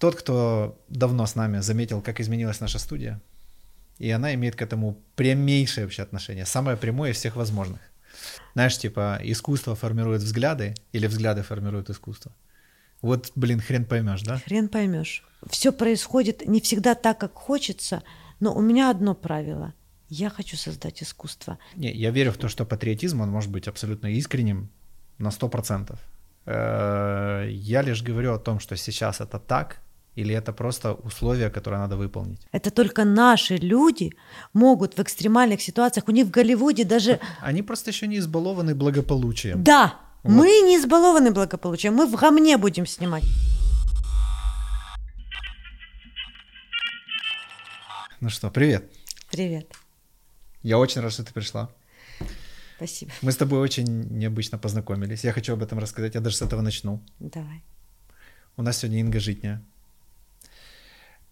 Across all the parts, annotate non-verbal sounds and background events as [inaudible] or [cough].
Тот, кто давно с нами заметил, как изменилась наша студия, и она имеет к этому прямейшее вообще отношение, самое прямое из всех возможных. Знаешь, типа, искусство формирует взгляды или взгляды формируют искусство. Вот, блин, хрен поймешь, да? Хрен поймешь. Все происходит не всегда так, как хочется, но у меня одно правило. Я хочу создать искусство. Не, я верю в то, что патриотизм, он может быть абсолютно искренним на сто процентов. Э, я лишь говорю о том, что сейчас это так, или это просто условия, которые надо выполнить? Это только наши люди могут в экстремальных ситуациях. У них в Голливуде даже... Они просто еще не избалованы благополучием. Да, вот. мы не избалованы благополучием. Мы в гамне будем снимать. Ну что, привет. Привет. Я очень рад, что ты пришла. Спасибо. Мы с тобой очень необычно познакомились. Я хочу об этом рассказать. Я даже с этого начну. Давай. У нас сегодня Инга Житня.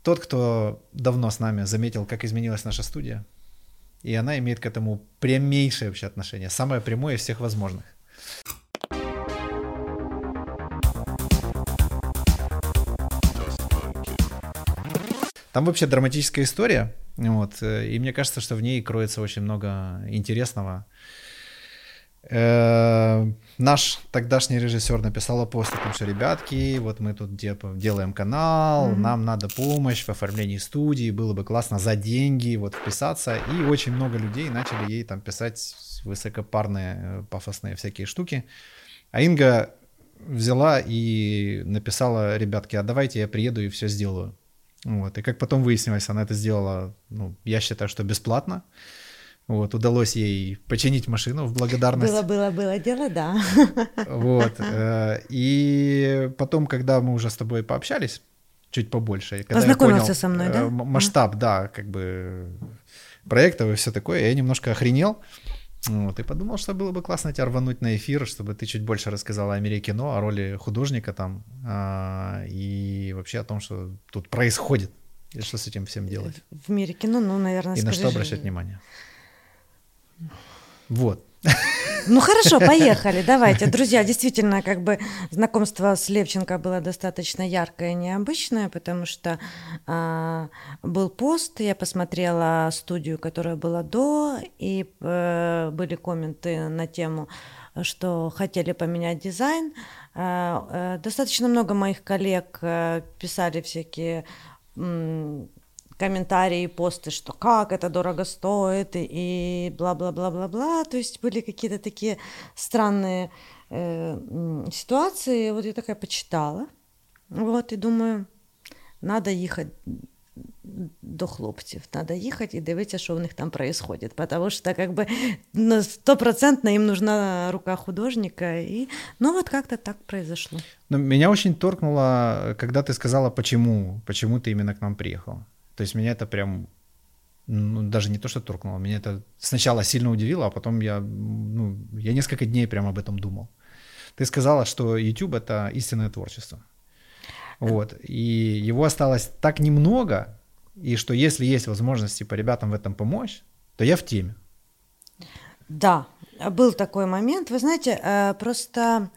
Тот, кто давно с нами заметил, как изменилась наша студия, и она имеет к этому прямейшее вообще отношение, самое прямое из всех возможных. Там вообще драматическая история, вот, и мне кажется, что в ней кроется очень много интересного. Э, наш тогдашний режиссер написал пост о том, что ребятки, вот мы тут делаем канал, mm-hmm. нам надо помощь в оформлении студии, было бы классно за деньги вот вписаться. И очень много людей начали ей там писать высокопарные, э, пафосные всякие штуки. А Инга взяла и написала, ребятки, а давайте я приеду и все сделаю. Вот. И как потом выяснилось, она это сделала, ну, я считаю, что бесплатно. Вот, удалось ей починить машину в благодарность. Было, было, было дело, да. Вот. Э, и потом, когда мы уже с тобой пообщались, чуть побольше. Когда Познакомился понял, со мной, да? Э, масштаб, да, как бы проекта и все такое, я немножко охренел. Вот, и подумал, что было бы классно тебя рвануть на эфир, чтобы ты чуть больше рассказала о мире кино, о роли художника там, а, и вообще о том, что тут происходит, и что с этим всем делать. В мире кино, ну, наверное, И на что обращать внимание. Вот. Ну хорошо, [laughs] поехали, давайте. Друзья, действительно, как бы знакомство с Левченко было достаточно яркое и необычное, потому что а, был пост, я посмотрела студию, которая была до, и а, были комменты на тему, что хотели поменять дизайн. А, а, достаточно много моих коллег а, писали всякие комментарии, посты, что как это дорого стоит и бла-бла-бла-бла-бла. То есть были какие-то такие странные э, ситуации. Вот я такая почитала. Вот, и думаю, надо ехать до хлопців. Надо їхати і дивитися, що у них там происходит. Потому что как бы стопроцентно им нужна рука художника. И, ну вот как-то так произошло. Но меня очень торкнуло, когда ты сказала, почему, почему ты именно к нам приехала. То есть меня это прям, ну, даже не то, что торкнуло, меня это сначала сильно удивило, а потом я, ну, я несколько дней прям об этом думал. Ты сказала, что YouTube — это истинное творчество. Вот. И его осталось так немного, и что если есть возможность типа ребятам в этом помочь, то я в теме. Да, был такой момент. Вы знаете, э, просто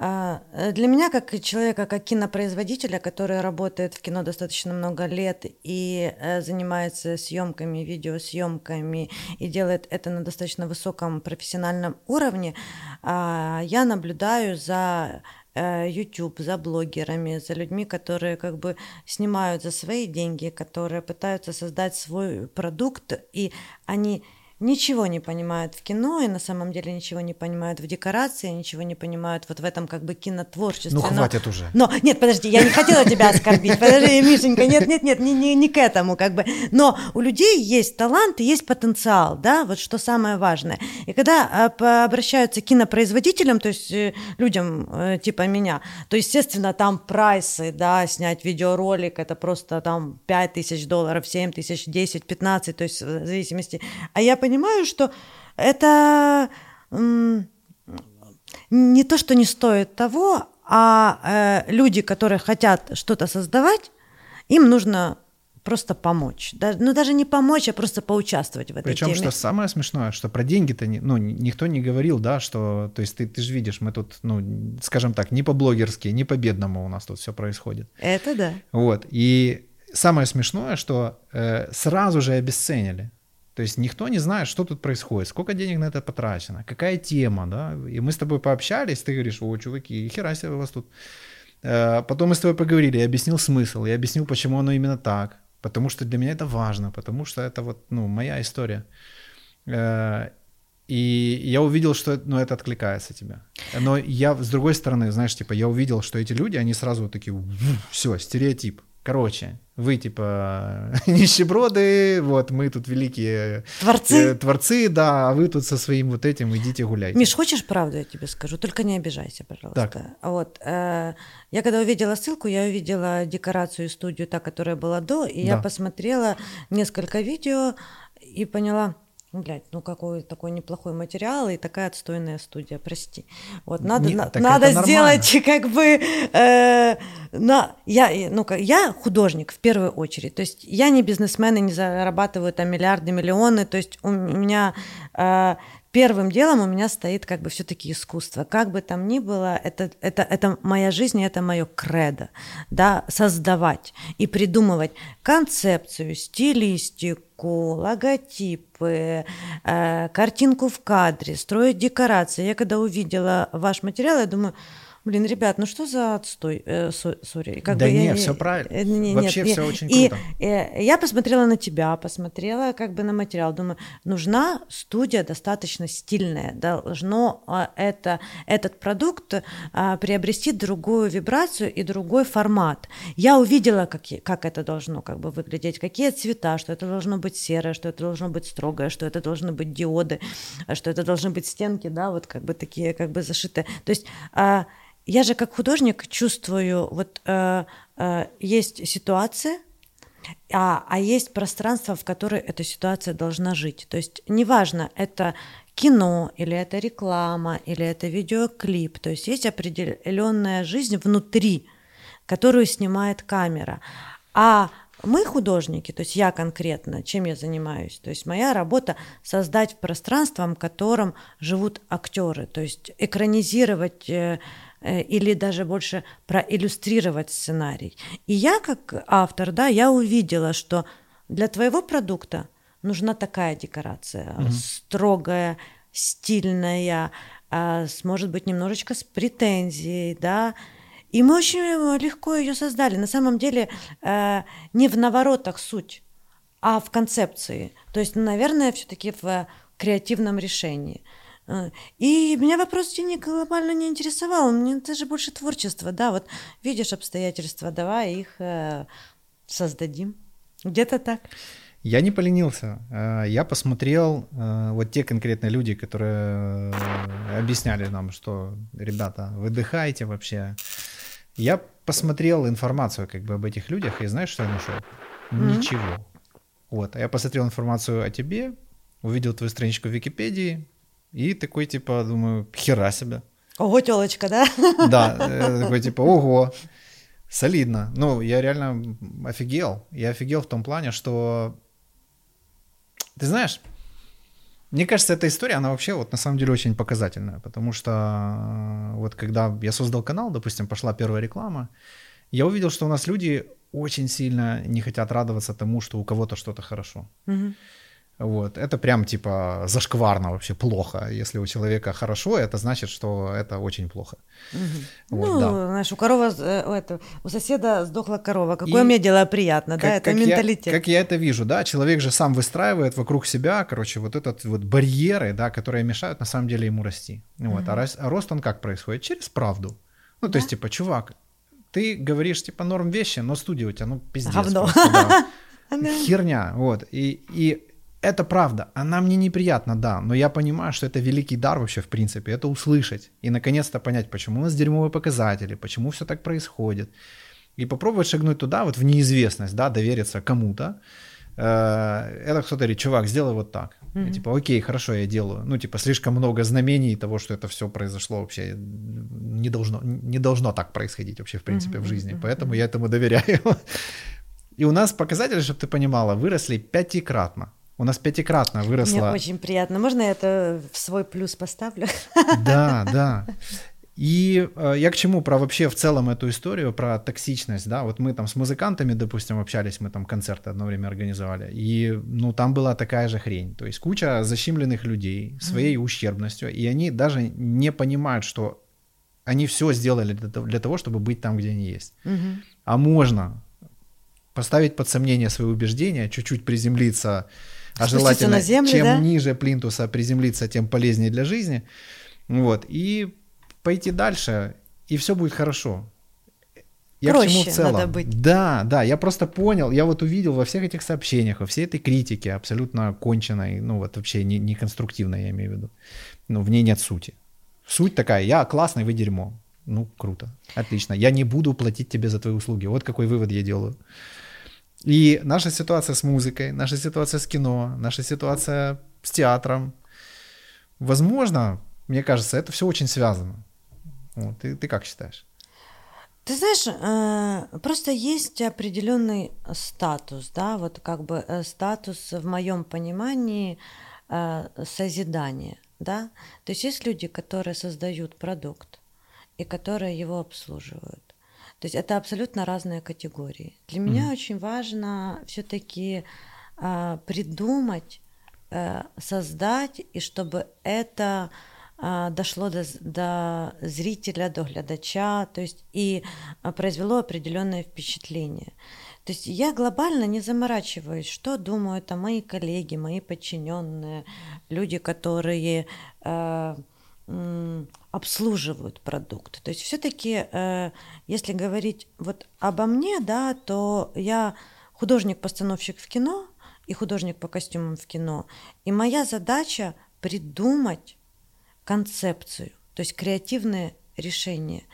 для меня, как человека, как кинопроизводителя, который работает в кино достаточно много лет и э, занимается съемками, видеосъемками и делает это на достаточно высоком профессиональном уровне, а, я наблюдаю за э, YouTube, за блогерами, за людьми, которые как бы снимают за свои деньги, которые пытаются создать свой продукт, и они ничего не понимают в кино и на самом деле ничего не понимают в декорации, ничего не понимают вот в этом как бы кинотворчестве. Ну хватит но, уже. Но нет, подожди, я не хотела тебя оскорбить. Подожди, Мишенька, нет, нет, нет, не, не, не к этому как бы. Но у людей есть талант и есть потенциал, да, вот что самое важное. И когда а, обращаются к кинопроизводителям, то есть э, людям э, типа меня, то естественно там прайсы, да, снять видеоролик, это просто там 5 тысяч долларов, 7 тысяч, 10, 15, то есть в зависимости. А я понимаю, понимаю, что это не то, что не стоит того, а э, люди, которые хотят что-то создавать, им нужно просто помочь. Да, ну, даже не помочь, а просто поучаствовать в этой Причем, теме. что самое смешное, что про деньги-то не, ну, никто не говорил, да, что, то есть ты, ты же видишь, мы тут, ну, скажем так, не по-блогерски, не по-бедному у нас тут все происходит. Это да. Вот, и самое смешное, что э, сразу же обесценили. То есть никто не знает, что тут происходит, сколько денег на это потрачено, какая тема, да. И мы с тобой пообщались, ты говоришь, о, чуваки, хера себе у вас тут. Э, потом мы с тобой поговорили, я объяснил смысл, я объяснил, почему оно именно так потому что для меня это важно, потому что это вот, ну, моя история. Э, и я увидел, что ну, это откликается тебе. Но я, с другой стороны, знаешь, типа, я увидел, что эти люди, они сразу вот такие, все, стереотип. Короче, вы типа [laughs] нищеброды, вот мы тут великие творцы, э, творцы, да, а вы тут со своим вот этим идите гуляйте. Миш, хочешь правду я тебе скажу? Только не обижайся, пожалуйста. Так. Вот, э, я когда увидела ссылку, я увидела декорацию студию, та, которая была до, и да. я посмотрела несколько видео и поняла, Блять, ну какой такой неплохой материал и такая отстойная студия, прости. Вот надо, Не, на, надо сделать [laughs] как бы, э, на, я, ну я художник в первую очередь, то есть я не бизнесмен и не зарабатываю там миллиарды, миллионы, то есть у меня э, первым делом у меня стоит как бы все-таки искусство. Как бы там ни было, это, это, это моя жизнь, это мое кредо, да, создавать и придумывать концепцию, стилистику, логотипы, э, картинку в кадре, строить декорации. Я когда увидела ваш материал, я думаю, Блин, ребят, ну что за отстой? Э, сори. Как да бы нет, я, все правильно. Э, не, Вообще нет, все очень и, круто. И, э, я посмотрела на тебя, посмотрела как бы на материал. Думаю, нужна студия достаточно стильная. Должно а, это, этот продукт а, приобрести другую вибрацию и другой формат. Я увидела, как, как это должно как бы выглядеть, какие цвета, что это должно быть серое, что это должно быть строгое, что это должны быть диоды, что это должны быть стенки, да, вот как бы такие как бы зашитые. То есть а, я же как художник чувствую, вот э, э, есть ситуация, а, а есть пространство, в которое эта ситуация должна жить. То есть неважно, это кино, или это реклама, или это видеоклип. То есть есть определенная жизнь внутри, которую снимает камера. А мы художники, то есть я конкретно, чем я занимаюсь, то есть моя работа создать пространство, в котором живут актеры, то есть экранизировать Э, или даже больше проиллюстрировать сценарий. И я как автор, да, я увидела, что для твоего продукта нужна такая декорация, угу. строгая, стильная, а, может быть, немножечко с претензией, да, и мы очень легко ее создали. На самом деле э, не в наворотах суть, а в концепции. То есть, наверное, все-таки в креативном решении. А, и меня вопрос денег глобально не интересовал. Мне даже больше творчество. Да, вот видишь обстоятельства, давай их э, создадим. Где-то так. Я не поленился. Э, я посмотрел э, вот те конкретные люди, которые объясняли нам, что, ребята, выдыхайте вообще. Я посмотрел информацию как бы об этих людях, и знаешь, что я нашел? Mm-hmm. Ничего. Вот. А я посмотрел информацию о тебе, увидел твою страничку в Википедии, и такой, типа, думаю, хера себе. Ого, телочка, да? Да, э, такой, типа, ого, солидно. Ну, я реально офигел. Я офигел в том плане, что, ты знаешь, мне кажется, эта история, она вообще вот на самом деле очень показательная, потому что вот когда я создал канал, допустим, пошла первая реклама, я увидел, что у нас люди очень сильно не хотят радоваться тому, что у кого-то что-то хорошо. Угу. Вот, это прям типа зашкварно вообще плохо. Если у человека хорошо, это значит, что это очень плохо. Угу. Вот, ну, да. знаешь, у коровы, э, это, у соседа сдохла корова. Какое И мне дело приятно, как, да, это как менталитет. Я, как я это вижу, да, человек же сам выстраивает вокруг себя, короче, вот этот вот барьеры, да, которые мешают на самом деле ему расти. Вот, угу. а, рост, а рост он как происходит? Через правду. Ну, то да? есть, типа, чувак, ты говоришь, типа, норм вещи, но студия у тебя, ну, пиздец. Говно. Просто, да. [laughs] Херня, вот. И, и это правда, она мне неприятна, да, но я понимаю, что это великий дар вообще, в принципе, это услышать и наконец-то понять, почему у нас дерьмовые показатели, почему все так происходит. И попробовать шагнуть туда, вот в неизвестность, да, довериться кому-то. Э, это кто-то говорит, чувак, сделай вот так. Mm-hmm. Я, типа, окей, хорошо, я делаю. Ну, типа, слишком много знамений того, что это все произошло вообще не должно, не должно так происходить вообще, в принципе, mm-hmm. в жизни. Поэтому mm-hmm. я этому доверяю. И у нас показатели, чтобы ты понимала, выросли пятикратно. У нас пятикратно выросло. Мне очень приятно. Можно я это в свой плюс поставлю? [laughs] Да, да. И э, я к чему про вообще в целом эту историю, про токсичность, да, вот мы там с музыкантами, допустим, общались, мы там концерты одно время организовали, и, ну, там была такая же хрень, то есть куча защемленных людей своей mm-hmm. ущербностью, и они даже не понимают, что они все сделали для того, для того чтобы быть там, где они есть. Mm-hmm. А можно поставить под сомнение свои убеждения, чуть-чуть приземлиться, а желательно, на землю, чем да? ниже плинтуса приземлиться, тем полезнее для жизни, вот, и пойти дальше, и все будет хорошо. Я Проще к чему в целом? Надо быть. Да, да, я просто понял, я вот увидел во всех этих сообщениях, во всей этой критике абсолютно конченной, ну вот вообще не, не конструктивной, я имею в виду. Ну, в ней нет сути. Суть такая, я классный, вы дерьмо. Ну, круто, отлично. Я не буду платить тебе за твои услуги. Вот какой вывод я делаю. И наша ситуация с музыкой, наша ситуация с кино, наша ситуация с театром, возможно, мне кажется, это все очень связано. Вот, ты, ты как считаешь? Ты знаешь, э, просто есть определенный статус, да, вот как бы э, статус в моем понимании э, созидания, да. То есть есть люди, которые создают продукт и которые его обслуживают. То есть это абсолютно разные категории. Для mm-hmm. меня очень важно все-таки придумать, создать, и чтобы это дошло до, до зрителя, до глядача, то есть и произвело определенное впечатление. То есть я глобально не заморачиваюсь, что думают там мои коллеги, мои подчиненные, люди, которые э, обслуживают продукт. То есть все-таки, э, если говорить вот обо мне, да, то я художник-постановщик в кино и художник по костюмам в кино, и моя задача придумать концепцию, то есть креативное решение.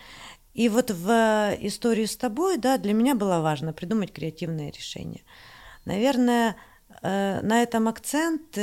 И вот в историю с тобой, да, для меня было важно придумать креативное решение. Наверное, э, на этом акцент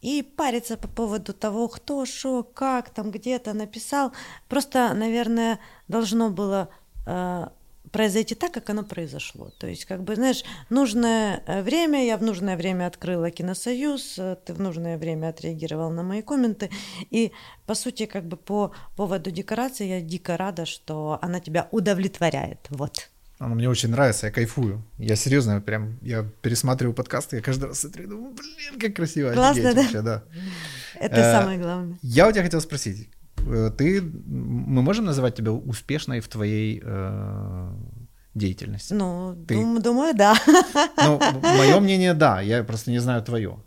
и париться по поводу того, кто, что, как там где-то написал. Просто, наверное, должно было э, произойти так, как оно произошло. То есть, как бы, знаешь, нужное э, время, я в нужное время открыла Киносоюз, э, ты в нужное время отреагировал на мои комменты, и, по сути, как бы по поводу декорации я дико рада, что она тебя удовлетворяет, вот. Она мне очень нравится, я кайфую. Я серьезно, прям, я пересматриваю подкасты, я каждый раз смотрю, думаю, блин, как красиво. Классно, да? Вообще, да? [laughs] Это э, самое главное. Я у тебя хотел спросить, Э, ты, мы можем называть тебя успешной в твоей э, деятельности? Ну, ты... дум, думаю, да. Ну, [laughs] мое мнение, да, я просто не знаю твое.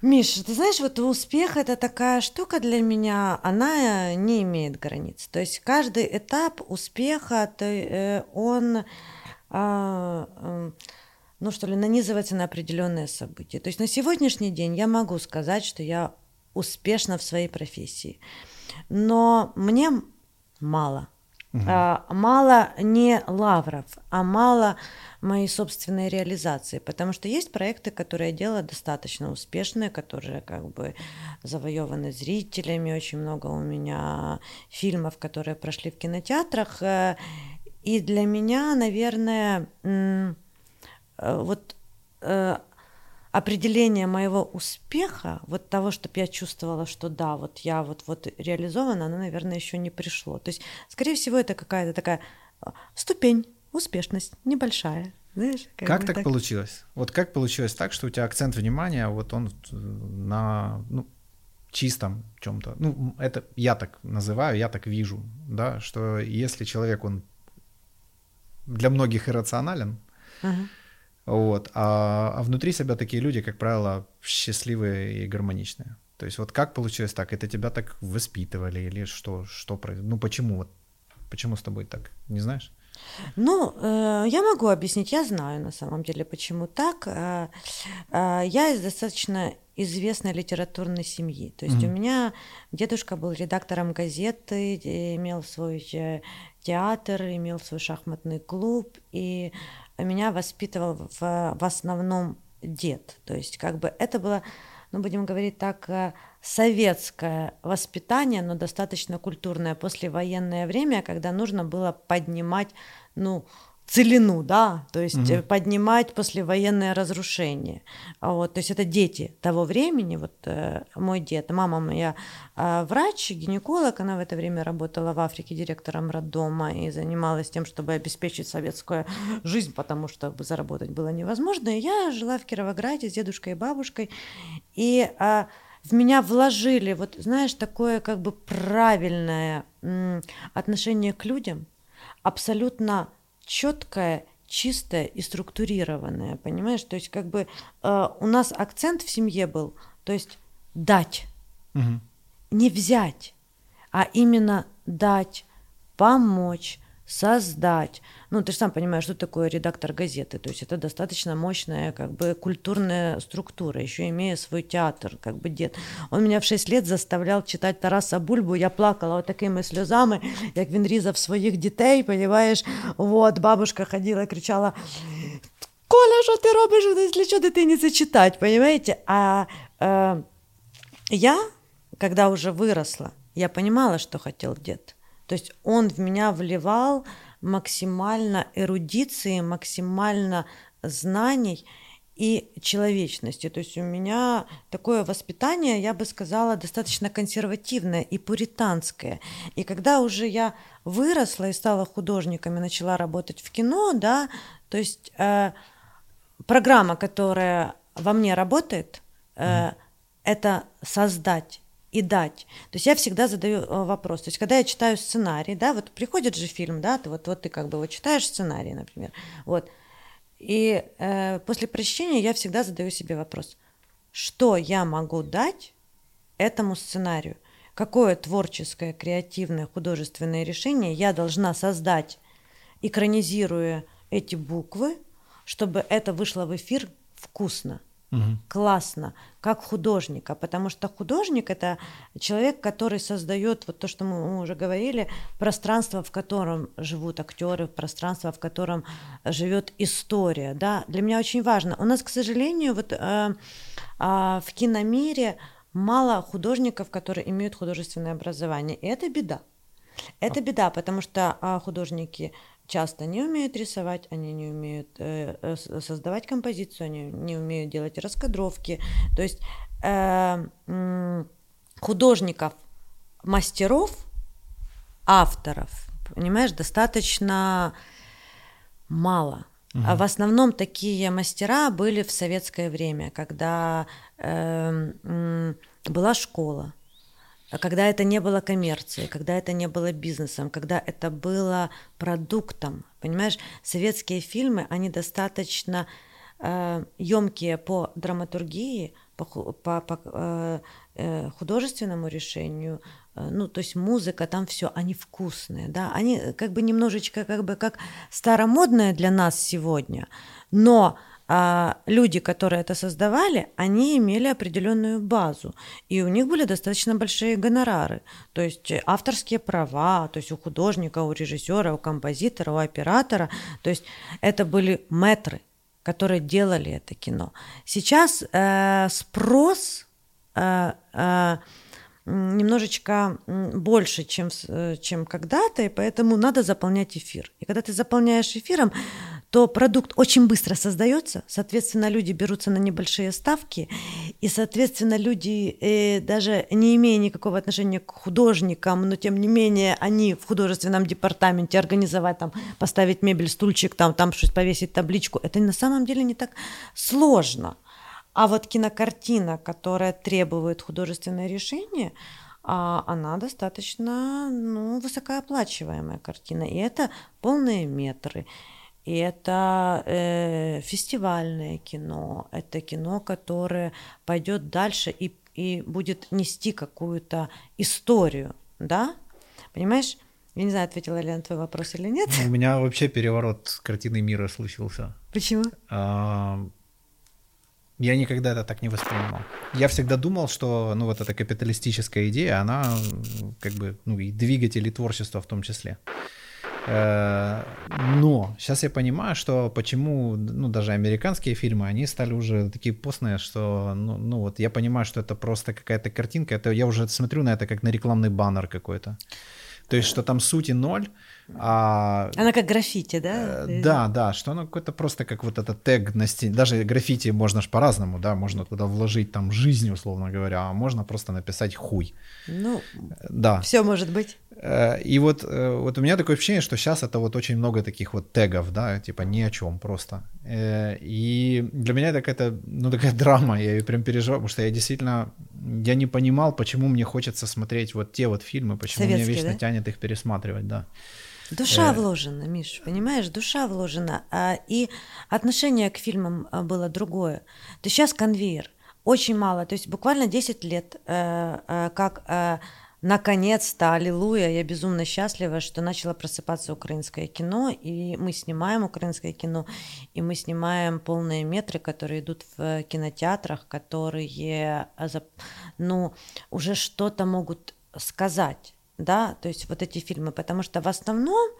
Миш, ты знаешь, вот успех это такая штука для меня, она не имеет границ. То есть каждый этап успеха, то, э, он, а, ну что ли, нанизывается на определенные события. То есть на сегодняшний день я могу сказать, что я успешна в своей профессии. Но мне мало. Угу. Мало не лавров, а мало моей собственной реализации, потому что есть проекты, которые я делаю достаточно успешные, которые как бы завоеваны зрителями, очень много у меня фильмов, которые прошли в кинотеатрах, э, и для меня, наверное, э, вот э, определение моего успеха, вот того, чтобы я чувствовала, что да, вот я вот, вот реализована, оно, наверное, еще не пришло. То есть, скорее всего, это какая-то такая а, ступень, успешность небольшая. Знаешь, как, как так, так получилось? Вот как получилось так, что у тебя акцент внимания, вот он на ну, чистом чем-то. Ну, это я так называю, я так вижу, да, что если человек, он для многих иррационален, uh-huh вот. А, а внутри себя такие люди, как правило, счастливые и гармоничные. То есть вот как получилось так? Это тебя так воспитывали или что? Что произошло? Ну почему вот? Почему с тобой так? Не знаешь? Ну, э, я могу объяснить, я знаю на самом деле, почему так. Э, э, я из достаточно известной литературной семьи. То есть mm-hmm. у меня дедушка был редактором газеты, имел свой э, театр, имел свой шахматный клуб, и меня воспитывал в, в основном дед. То есть как бы это было, ну будем говорить так, э, советское воспитание, но достаточно культурное послевоенное время, когда нужно было поднимать, ну, целину, да, то есть угу. поднимать послевоенное разрушение. А вот, то есть это дети того времени, вот э, мой дед, мама моя э, врач, гинеколог, она в это время работала в Африке директором роддома и занималась тем, чтобы обеспечить советскую жизнь, потому что заработать было невозможно. И я жила в Кировограде с дедушкой и бабушкой, и э, в меня вложили, вот знаешь, такое как бы правильное отношение к людям, абсолютно четкое, чистое и структурированное, понимаешь? То есть как бы э, у нас акцент в семье был, то есть дать, угу. не взять, а именно дать, помочь, создать. Ну, ты же сам понимаешь, что такое редактор газеты. То есть это достаточно мощная как бы культурная структура, еще имея свой театр, как бы дед. Он меня в 6 лет заставлял читать Тараса Бульбу, я плакала вот такими слезами, як він різав своїх дітей, понимаешь? Вот, бабушка ходила и кричала, Коля, что ты робишь, для чого дитині це читать, понимаете? А э, я, когда уже выросла, я понимала, что хотел дед. То есть он в меня вливал максимально эрудиции, максимально знаний и человечности. То есть у меня такое воспитание, я бы сказала, достаточно консервативное и пуританское. И когда уже я выросла и стала художником и начала работать в кино, да, то есть э, программа, которая во мне работает, э, mm. это создать и дать. То есть я всегда задаю э, вопрос. То есть когда я читаю сценарий, да, вот приходит же фильм, да, ты вот, вот ты как бы вот читаешь сценарий, например, вот, и э, после прочтения я всегда задаю себе вопрос, что я могу дать этому сценарию? Какое творческое, креативное, художественное решение я должна создать, экранизируя эти буквы, чтобы это вышло в эфир вкусно? Угу. классно, как художника, потому что художник это человек, который создает вот то, что мы уже говорили, пространство, в котором живут актеры, пространство, в котором живет история, да. Для меня очень важно. У нас, к сожалению, вот э, э, в киномире мало художников, которые имеют художественное образование, и это беда. Это беда, потому что а, художники часто не умеют рисовать, они не умеют э, э создавать композицию, они не умеют делать раскадровки. То есть э, э, художников, мастеров, авторов, понимаешь, достаточно мало. Угу. А в основном такие мастера были в советское время, когда э, э, была школа, когда это не было коммерцией, когда это не было бизнесом, когда это было продуктом. Понимаешь, советские фильмы, они достаточно э, емкие по драматургии, по, по, по э, э, художественному решению, э, ну, то есть музыка, там все, они вкусные, да, они как бы немножечко как бы как старомодные для нас сегодня, но а люди, которые это создавали, они имели определенную базу, и у них были достаточно большие гонорары, то есть авторские права, то есть у художника, у режиссера, у композитора, у оператора, то есть это были метры, которые делали это кино. Сейчас э, спрос э, э, немножечко больше, чем, э, чем когда-то, и поэтому надо заполнять эфир. И когда ты заполняешь эфиром, то продукт очень быстро создается, соответственно, люди берутся на небольшие ставки, и, соответственно, люди, э, даже не имея никакого отношения к художникам, но тем не менее они в художественном департаменте организовать, там, поставить мебель, стульчик, там, там что-то повесить табличку, это на самом деле не так сложно. А вот кинокартина, которая требует художественное решение, а она достаточно ну, высокооплачиваемая картина. И это полные метры. И это э, фестивальное кино, это кино, которое пойдет дальше и, и будет нести какую-то историю, да? Понимаешь? Я не знаю, ответила ли я на твой вопрос или нет. У меня вообще переворот картины мира случился. Почему? А, я никогда это так не воспринимал. Я всегда думал, что ну вот эта капиталистическая идея, она как бы ну и двигатель и творчество в том числе. Э, но сейчас я понимаю, что почему, ну, даже американские фильмы, они стали уже такие постные, что, ну, ну вот я понимаю, что это просто какая-то картинка, это я уже смотрю на это как на рекламный баннер какой-то. То есть, что там сути ноль, а... Она как граффити, да? Э, да, да, что оно какое-то просто как вот этот тег на стене. Даже граффити можно ж по-разному, да, можно туда вложить там жизнь, условно говоря, а можно просто написать хуй. Ну, да. Все может быть. Э, и вот, э, вот у меня такое ощущение, что сейчас это вот очень много таких вот тегов, да, типа ни о чем просто. И для меня это какая-то, ну, такая [laughs] драма, я ее прям переживаю, потому что я действительно, я не понимал, почему мне хочется смотреть вот те вот фильмы, почему Советские, меня вечно да? тянет их пересматривать, да. Душа э... вложена, Миш, понимаешь, душа вложена. А, и отношение к фильмам а, было другое. То сейчас конвейер, очень мало, то есть буквально 10 лет, э, э, как э, наконец-то, аллилуйя, я безумно счастлива, что начало просыпаться украинское кино, и мы снимаем украинское кино, и мы снимаем полные метры, которые идут в кинотеатрах, которые, ну, уже что-то могут сказать да, то есть вот эти фильмы, потому что в основном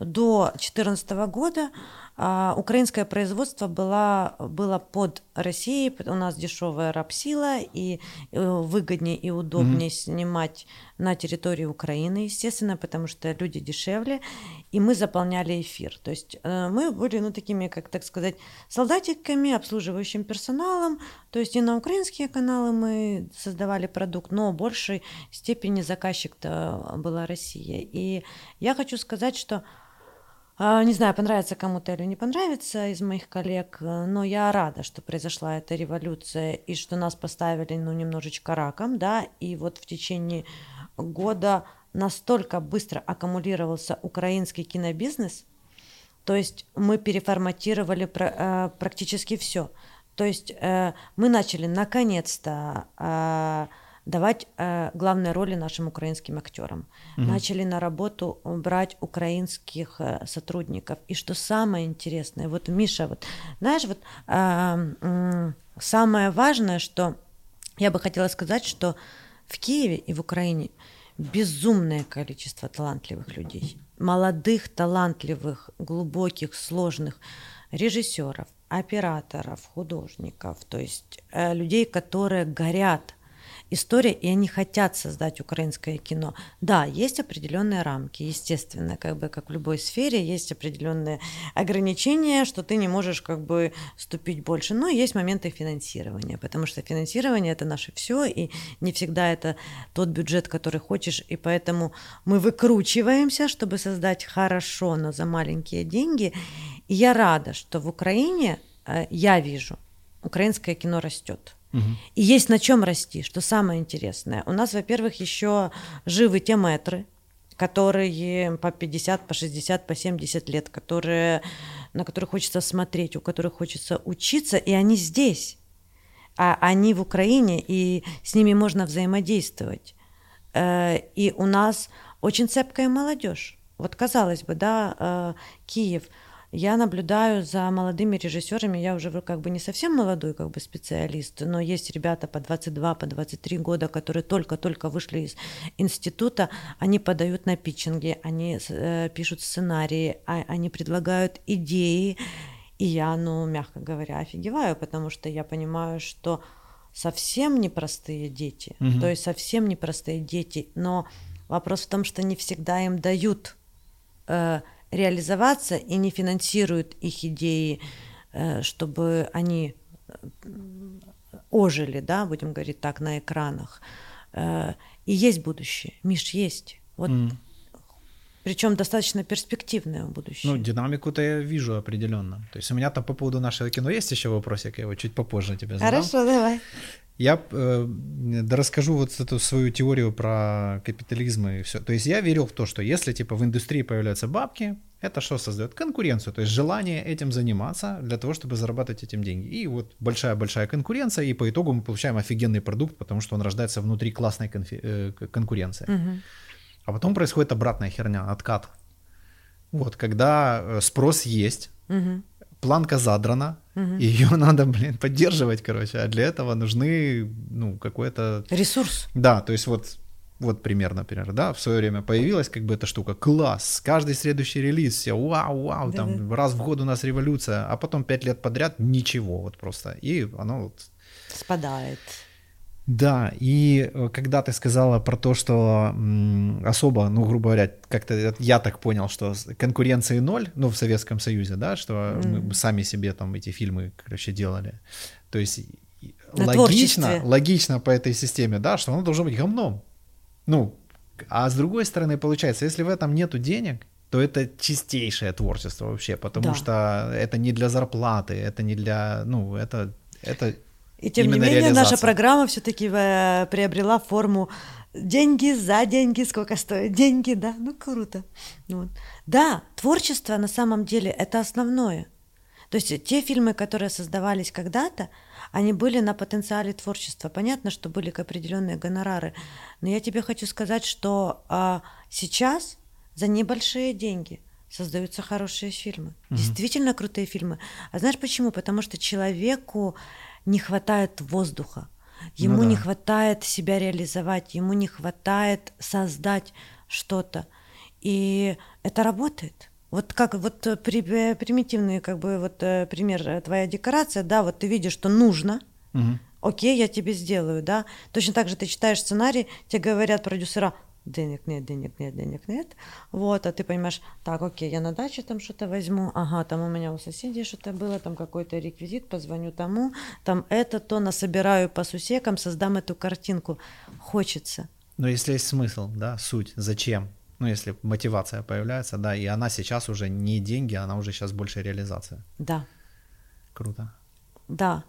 до 2014 года а, украинское производство было, было под Россией, у нас дешевая рабсила, и э, выгоднее и удобнее mm-hmm. снимать на территории Украины, естественно, потому что люди дешевле, и мы заполняли эфир. То есть э, мы были, ну, такими, как так сказать, солдатиками, обслуживающим персоналом, то есть и на украинские каналы мы создавали продукт, но в большей степени заказчик-то была Россия. И я хочу сказать, что а, не знаю, понравится кому-то или не понравится из моих коллег, э, но я рада, что произошла эта революция и что нас поставили, ну, немножечко раком, да, и вот в течение года настолько быстро аккумулировался украинский кинобизнес, то есть мы переформатировали э, практически все. То есть э, мы начали наконец-то давать э, главные роли нашим украинским актерам. Угу. Начали на работу брать украинских э, сотрудников. И что самое интересное, вот Миша, вот знаешь, вот э, э, самое важное, что я бы хотела сказать, что в Киеве и в Украине безумное количество талантливых людей, молодых, талантливых, глубоких, сложных режиссеров, операторов, художников, то есть э, людей, которые горят история, и они хотят создать украинское кино. Да, есть определенные рамки, естественно, как бы как в любой сфере есть определенные ограничения, что ты не можешь как бы ступить больше. Но есть моменты финансирования, потому что финансирование это наше все, и не всегда это тот бюджет, который хочешь, и поэтому мы выкручиваемся, чтобы создать хорошо, но за маленькие деньги. И я рада, что в Украине э, я вижу, украинское кино растет. И есть на чем расти, что самое интересное. У нас, во-первых, еще живы те метры, которые по 50, по 60, по 70 лет, которые, на которых хочется смотреть, у которых хочется учиться, и они здесь. А они в Украине, и с ними можно взаимодействовать. Э, и у нас очень цепкая молодежь. Вот казалось бы, да, э, Киев – я наблюдаю за молодыми режиссерами, я уже как бы не совсем молодой как бы специалист, но есть ребята по 22, по 23 года, которые только-только вышли из института, они подают на питчинги, они э, пишут сценарии, а, они предлагают идеи, и я, ну, мягко говоря, офигеваю, потому что я понимаю, что совсем непростые дети, угу. то есть совсем непростые дети, но вопрос в том, что не всегда им дают э, реализоваться и не финансируют их идеи, э, чтобы они э, ожили, да, будем говорить так, на экранах. Э, и есть будущее. Миш, есть. Вот mm. Причем достаточно перспективное будущее. Ну, динамику-то я вижу определенно. То есть у меня там по поводу нашего кино есть еще вопросик, я его чуть попозже тебе задам. Хорошо, давай. Я э, да расскажу вот эту свою теорию про капитализм и все. То есть я верил в то, что если типа в индустрии появляются бабки, это что создает? Конкуренцию, то есть желание этим заниматься для того, чтобы зарабатывать этим деньги. И вот большая-большая конкуренция, и по итогу мы получаем офигенный продукт, потому что он рождается внутри классной конфи- э, конкуренции. Угу. А потом происходит обратная херня, откат. Вот, когда э, спрос есть, угу планка задрана, угу. ее [laughs] надо, блин, поддерживать, короче, а для этого нужны, ну, какой-то... Ресурс. Да, то есть вот, вот пример, например, да, в свое время появилась как бы эта штука, класс, каждый следующий релиз, все, вау, вау, да, там, да. раз в год у нас революция, а потом пять лет подряд ничего, вот просто, и оно вот... Спадает. Да, и э, когда ты сказала про то, что особо, ну, грубо говоря, как-то я так понял, что конкуренции ноль, ну, в Советском Союзе, да, что mm. мы сами себе там эти фильмы, короче, делали. То есть На логично, логично по этой системе, да, что оно должно быть говном. Ну, а с другой стороны, получается, если в этом нету денег, то это чистейшее творчество вообще, потому да. что это не для зарплаты, это не для, ну, это, это и тем не менее, наша программа все-таки э, приобрела форму деньги за деньги, сколько стоят деньги, да, ну круто. Вот. Да, творчество на самом деле это основное. То есть те фильмы, которые создавались когда-то, они были на потенциале творчества. Понятно, что были определенные гонорары, но я тебе хочу сказать, что а, сейчас за небольшие деньги создаются хорошие фильмы, угу. действительно крутые фильмы. А знаешь почему? Потому что человеку не хватает воздуха, ему ну, да. не хватает себя реализовать, ему не хватает создать что-то. И это работает. Вот как вот при, примитивный как бы вот э, пример э, твоя декорация, да, вот ты видишь, что нужно, угу. окей, я тебе сделаю, да. Точно так же ты читаешь сценарий, тебе говорят продюсера, денег нет, денег нет, денег нет. Вот, а ты понимаешь, так, окей, я на даче там что-то возьму, ага, там у меня у соседей что-то было, там какой-то реквизит, позвоню тому, там это, то, насобираю по сусекам, создам эту картинку. Хочется. Но если есть смысл, да, суть, зачем? Ну, если мотивация появляется, да, и она сейчас уже не деньги, она уже сейчас больше реализация. Да. Круто. Да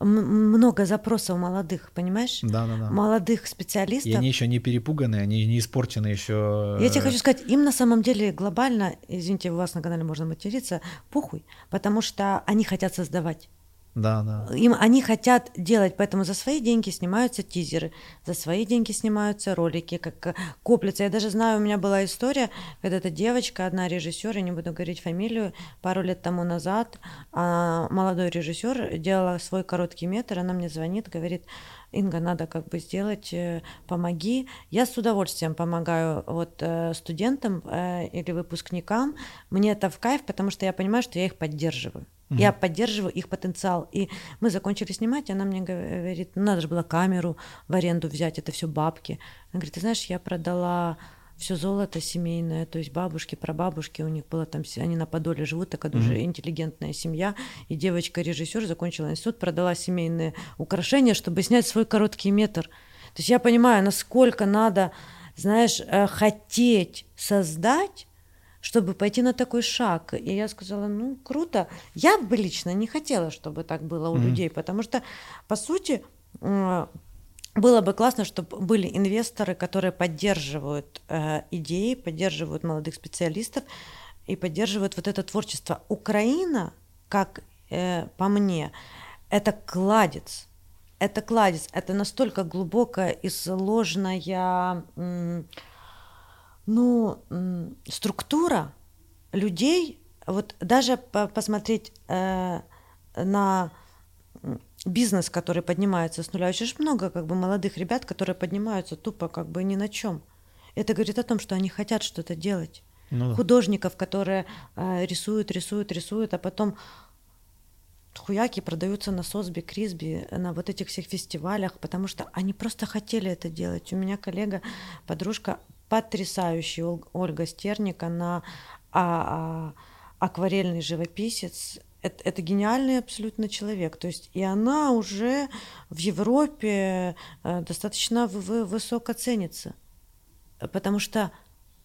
много запросов молодых, понимаешь? Да, да, да. Молодых специалистов. И они еще не перепуганы, они не испорчены еще. Я тебе хочу сказать, им на самом деле глобально, извините, у вас на канале можно материться, похуй, потому что они хотят создавать. Да, да. Им они хотят делать, поэтому за свои деньги снимаются тизеры, за свои деньги снимаются ролики, как э, коплятся. Я даже знаю, у меня была история, когда эта девочка, одна режиссер, я не буду говорить фамилию, пару лет тому назад, а, молодой режиссер делала свой короткий метр, она мне звонит, говорит, Инга, надо как бы сделать, э, помоги. Я с удовольствием помогаю вот э, студентам или выпускникам. Мне это в кайф, потому что я понимаю, что я их поддерживаю. Угу. Я поддерживаю их потенциал. И мы закончили снимать, и она мне говорит, ну, надо же было камеру в аренду взять, это все бабки. Она говорит, ты знаешь, я продала все золото семейное, то есть бабушки, прабабушки, у них было там, они на Подоле живут, такая mm-hmm. уже интеллигентная семья, и девочка-режиссер закончила институт, продала семейные украшения, чтобы снять свой короткий метр. То есть я понимаю, насколько надо, знаешь, э, хотеть создать, чтобы пойти на такой шаг. И я сказала, ну, круто. Я бы лично не хотела, чтобы так было у mm-hmm. людей, потому что, по сути, было бы классно, чтобы были инвесторы, которые поддерживают э, идеи, поддерживают молодых специалистов и поддерживают вот это творчество. Украина, как э, по мне, это кладец. Это кладец, это настолько глубокая и сложная ну, структура людей, вот даже посмотреть э, на бизнес, который поднимается с нуля, очень много как бы молодых ребят, которые поднимаются тупо как бы ни на чем. Это говорит о том, что они хотят что-то делать. Ну, да. Художников, которые э, рисуют, рисуют, рисуют, а потом хуяки продаются на Сосби, Крисби, на вот этих всех фестивалях, потому что они просто хотели это делать. У меня коллега, подружка потрясающая Ольга Стерник, она а, а, акварельный живописец, это, это гениальный абсолютно человек. То есть и она уже в Европе э, достаточно в, в, высоко ценится, потому что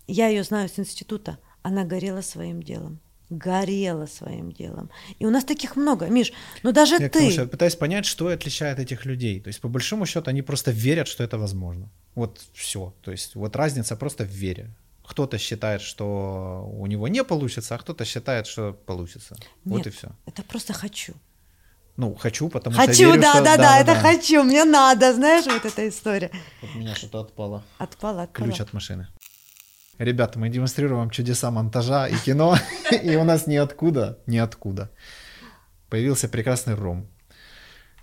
я ее знаю с института, она горела своим делом горела своим делом. И у нас таких много, Миш, ну даже я ты... Я пытаюсь понять, что отличает этих людей. То есть, по большому счету, они просто верят, что это возможно. Вот все. То есть, вот разница просто в вере. Кто-то считает, что у него не получится, а кто-то считает, что получится. Нет, вот и все. Это просто хочу. Ну, хочу, потому хочу, что верю, да, что... да, да, да, это да. хочу, мне надо, знаешь, вот эта история. Вот у меня что-то отпало. Отпало, отпало. Ключ от машины. Ребята, мы демонстрируем вам чудеса монтажа и кино, [laughs] и у нас ниоткуда, ниоткуда появился прекрасный ром,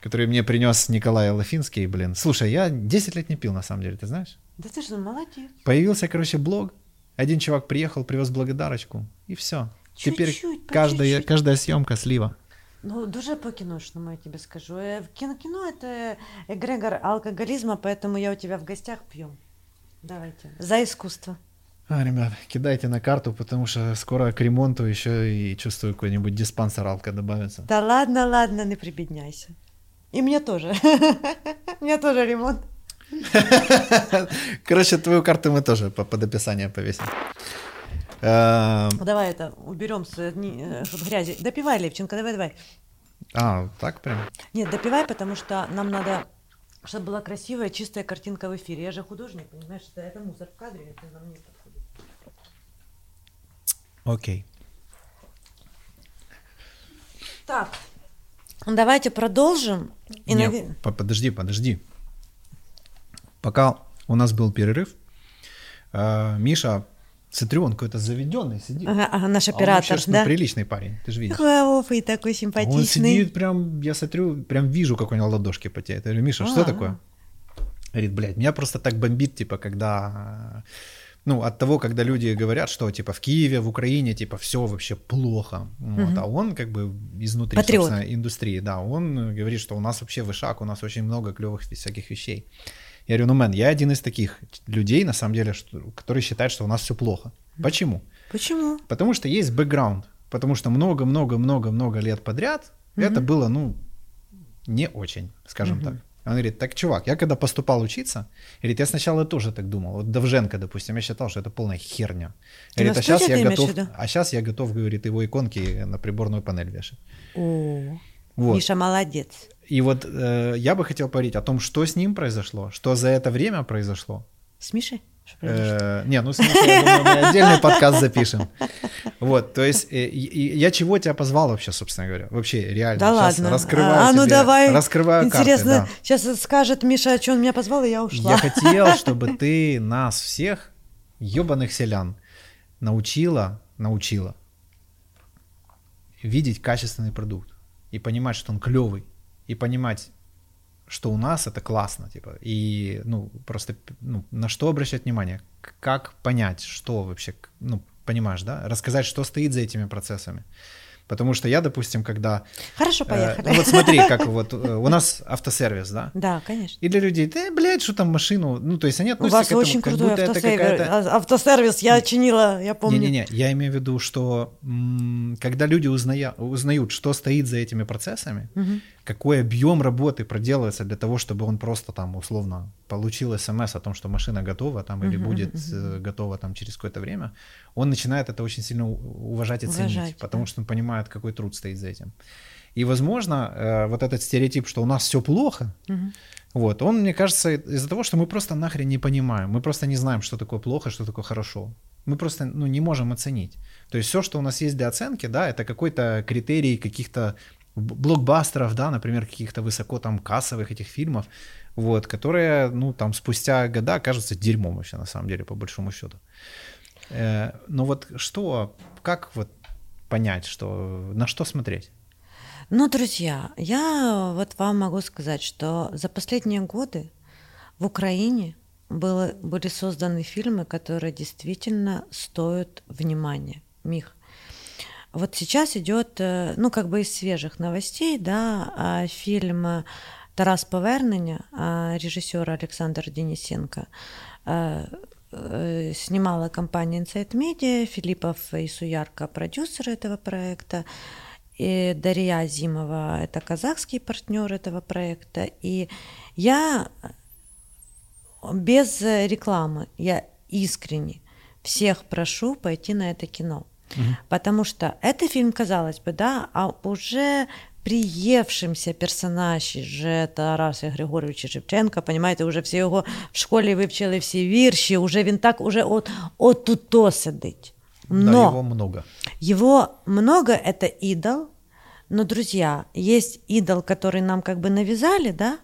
который мне принес Николай Лафинский, блин. Слушай, я 10 лет не пил, на самом деле, ты знаешь? Да ты же молодец. Появился, короче, блог, один чувак приехал, привез благодарочку, и все. Теперь каждая, каждая съемка слива. Ну, дуже по-киношному, я тебе скажу. Э, в кино, кино это эгрегор алкоголизма, поэтому я у тебя в гостях пью. Давайте. За искусство. А, ребят, кидайте на карту, потому что скоро к ремонту еще и чувствую какой-нибудь диспансер алка добавится. Да ладно, ладно, не прибедняйся. И мне тоже. [laughs] У меня тоже ремонт. [laughs] Короче, твою карту мы тоже под описание повесим. Эм. Давай это уберем с э, грязи. Допивай, Левченко, давай, давай. А, так прям? Нет, допивай, потому что нам надо, чтобы была красивая, чистая картинка в эфире. Я же художник, понимаешь, это, это мусор в кадре, это нам не подходит. Окей. Так, давайте продолжим. И Нет, нав... подожди, подожди. Пока у нас был перерыв, э, Миша Смотрю, он какой-то заведенный сидит. Ага, ага наш оператор, а он сейчас, да? Ну, приличный парень, ты же видишь. Какой такой симпатичный. Он сидит прям, я смотрю, прям вижу, как у него ладошки потеют. Я говорю, Миша, А-а-а. что такое? Говорит, блядь, меня просто так бомбит, типа, когда... Ну, от того, когда люди говорят, что, типа, в Киеве, в Украине, типа, все вообще плохо. Вот, угу. А он, как бы, изнутри, Патриот. собственно, индустрии, да, он говорит, что у нас вообще вышаг, у нас очень много клевых всяких вещей. Я говорю, ну, мэн, я один из таких людей, на самом деле, что, которые считают, что у нас все плохо. Почему? Почему? Потому что есть бэкграунд. Потому что много-много-много-много лет подряд угу. это было, ну, не очень, скажем угу. так. Он говорит, так, чувак, я когда поступал учиться, говорит, я сначала тоже так думал. Вот Довженко, допустим, я считал, что это полная херня. Говорит, а сейчас я готов, а сейчас я готов, говорит, его иконки на приборную панель вешать. О, вот. Миша молодец. И вот э, я бы хотел поговорить о том, что с ним произошло, что за это время произошло. С Мишей? Э, не, ну, я думаю, мы отдельный подкаст запишем. Вот, то есть, э, я чего тебя позвал вообще, собственно говоря? Вообще, реально. Да ладно. Раскрываю а, ну давай. Раскрываю Интересно, карты, сейчас скажет Миша, что он меня позвал, и я ушла. Я хотел, [laughs] чтобы ты нас всех, ебаных селян, научила, научила видеть качественный продукт и понимать, что он клевый, и понимать, что у нас это классно, типа, и, ну, просто, ну, на что обращать внимание, как понять, что вообще, ну, понимаешь, да, рассказать, что стоит за этими процессами. Потому что я, допустим, когда... Хорошо, э, поехали. Э, ну вот смотри, как [laughs] вот э, у нас автосервис, да? Да, конечно. И для людей, да, блядь, что там машину, ну, то есть они относятся У вас к этому, очень как крутой будто автосервис, это какая-то... А, автосервис, я чинила, я помню. Не-не-не, я имею в виду, что м- когда люди узная... узнают, что стоит за этими процессами, угу. Какой объем работы проделывается для того, чтобы он просто там, условно, получил смс о том, что машина готова там или будет угу. готова там через какое-то время, он начинает это очень сильно уважать и уважать, ценить, потому да. что он понимает, какой труд стоит за этим. И, возможно, э, вот этот стереотип, что у нас все плохо, угу. вот, он, мне кажется, из-за того, что мы просто нахрен не понимаем, мы просто не знаем, что такое плохо, что такое хорошо. Мы просто ну, не можем оценить. То есть все, что у нас есть для оценки, да, это какой-то критерий каких-то блокбастеров, да, например, каких-то высоко там кассовых этих фильмов, вот, которые, ну, там, спустя года кажутся дерьмом вообще, на самом деле, по большому счету. Э, но вот что, как вот понять, что, на что смотреть? Ну, друзья, я вот вам могу сказать, что за последние годы в Украине было, были созданы фильмы, которые действительно стоят внимания. Мих. Вот сейчас идет, э, ну, как бы из свежих новостей, да, а, фильм Тарас Повернення, а, режиссера Александр Денисенко, э, Э, снимала компания Insight Media, Филиппов и Суярка продюсер этого проекта, и Дарья Азимова это казахский партнер этого проекта. И я без рекламы, я искренне всех прошу пойти на это кино. Угу. Потому что это фильм, казалось бы, да, а уже приевшимся персонаж же Тараса Григоровича Шевченка, понимаєте, уже всі його в школі вивчили всі вірші, уже він так уже от, от тут то сидить. Но да, его много. Его много, это идол, но, друзья, есть идол, который нам как бы навязали, да,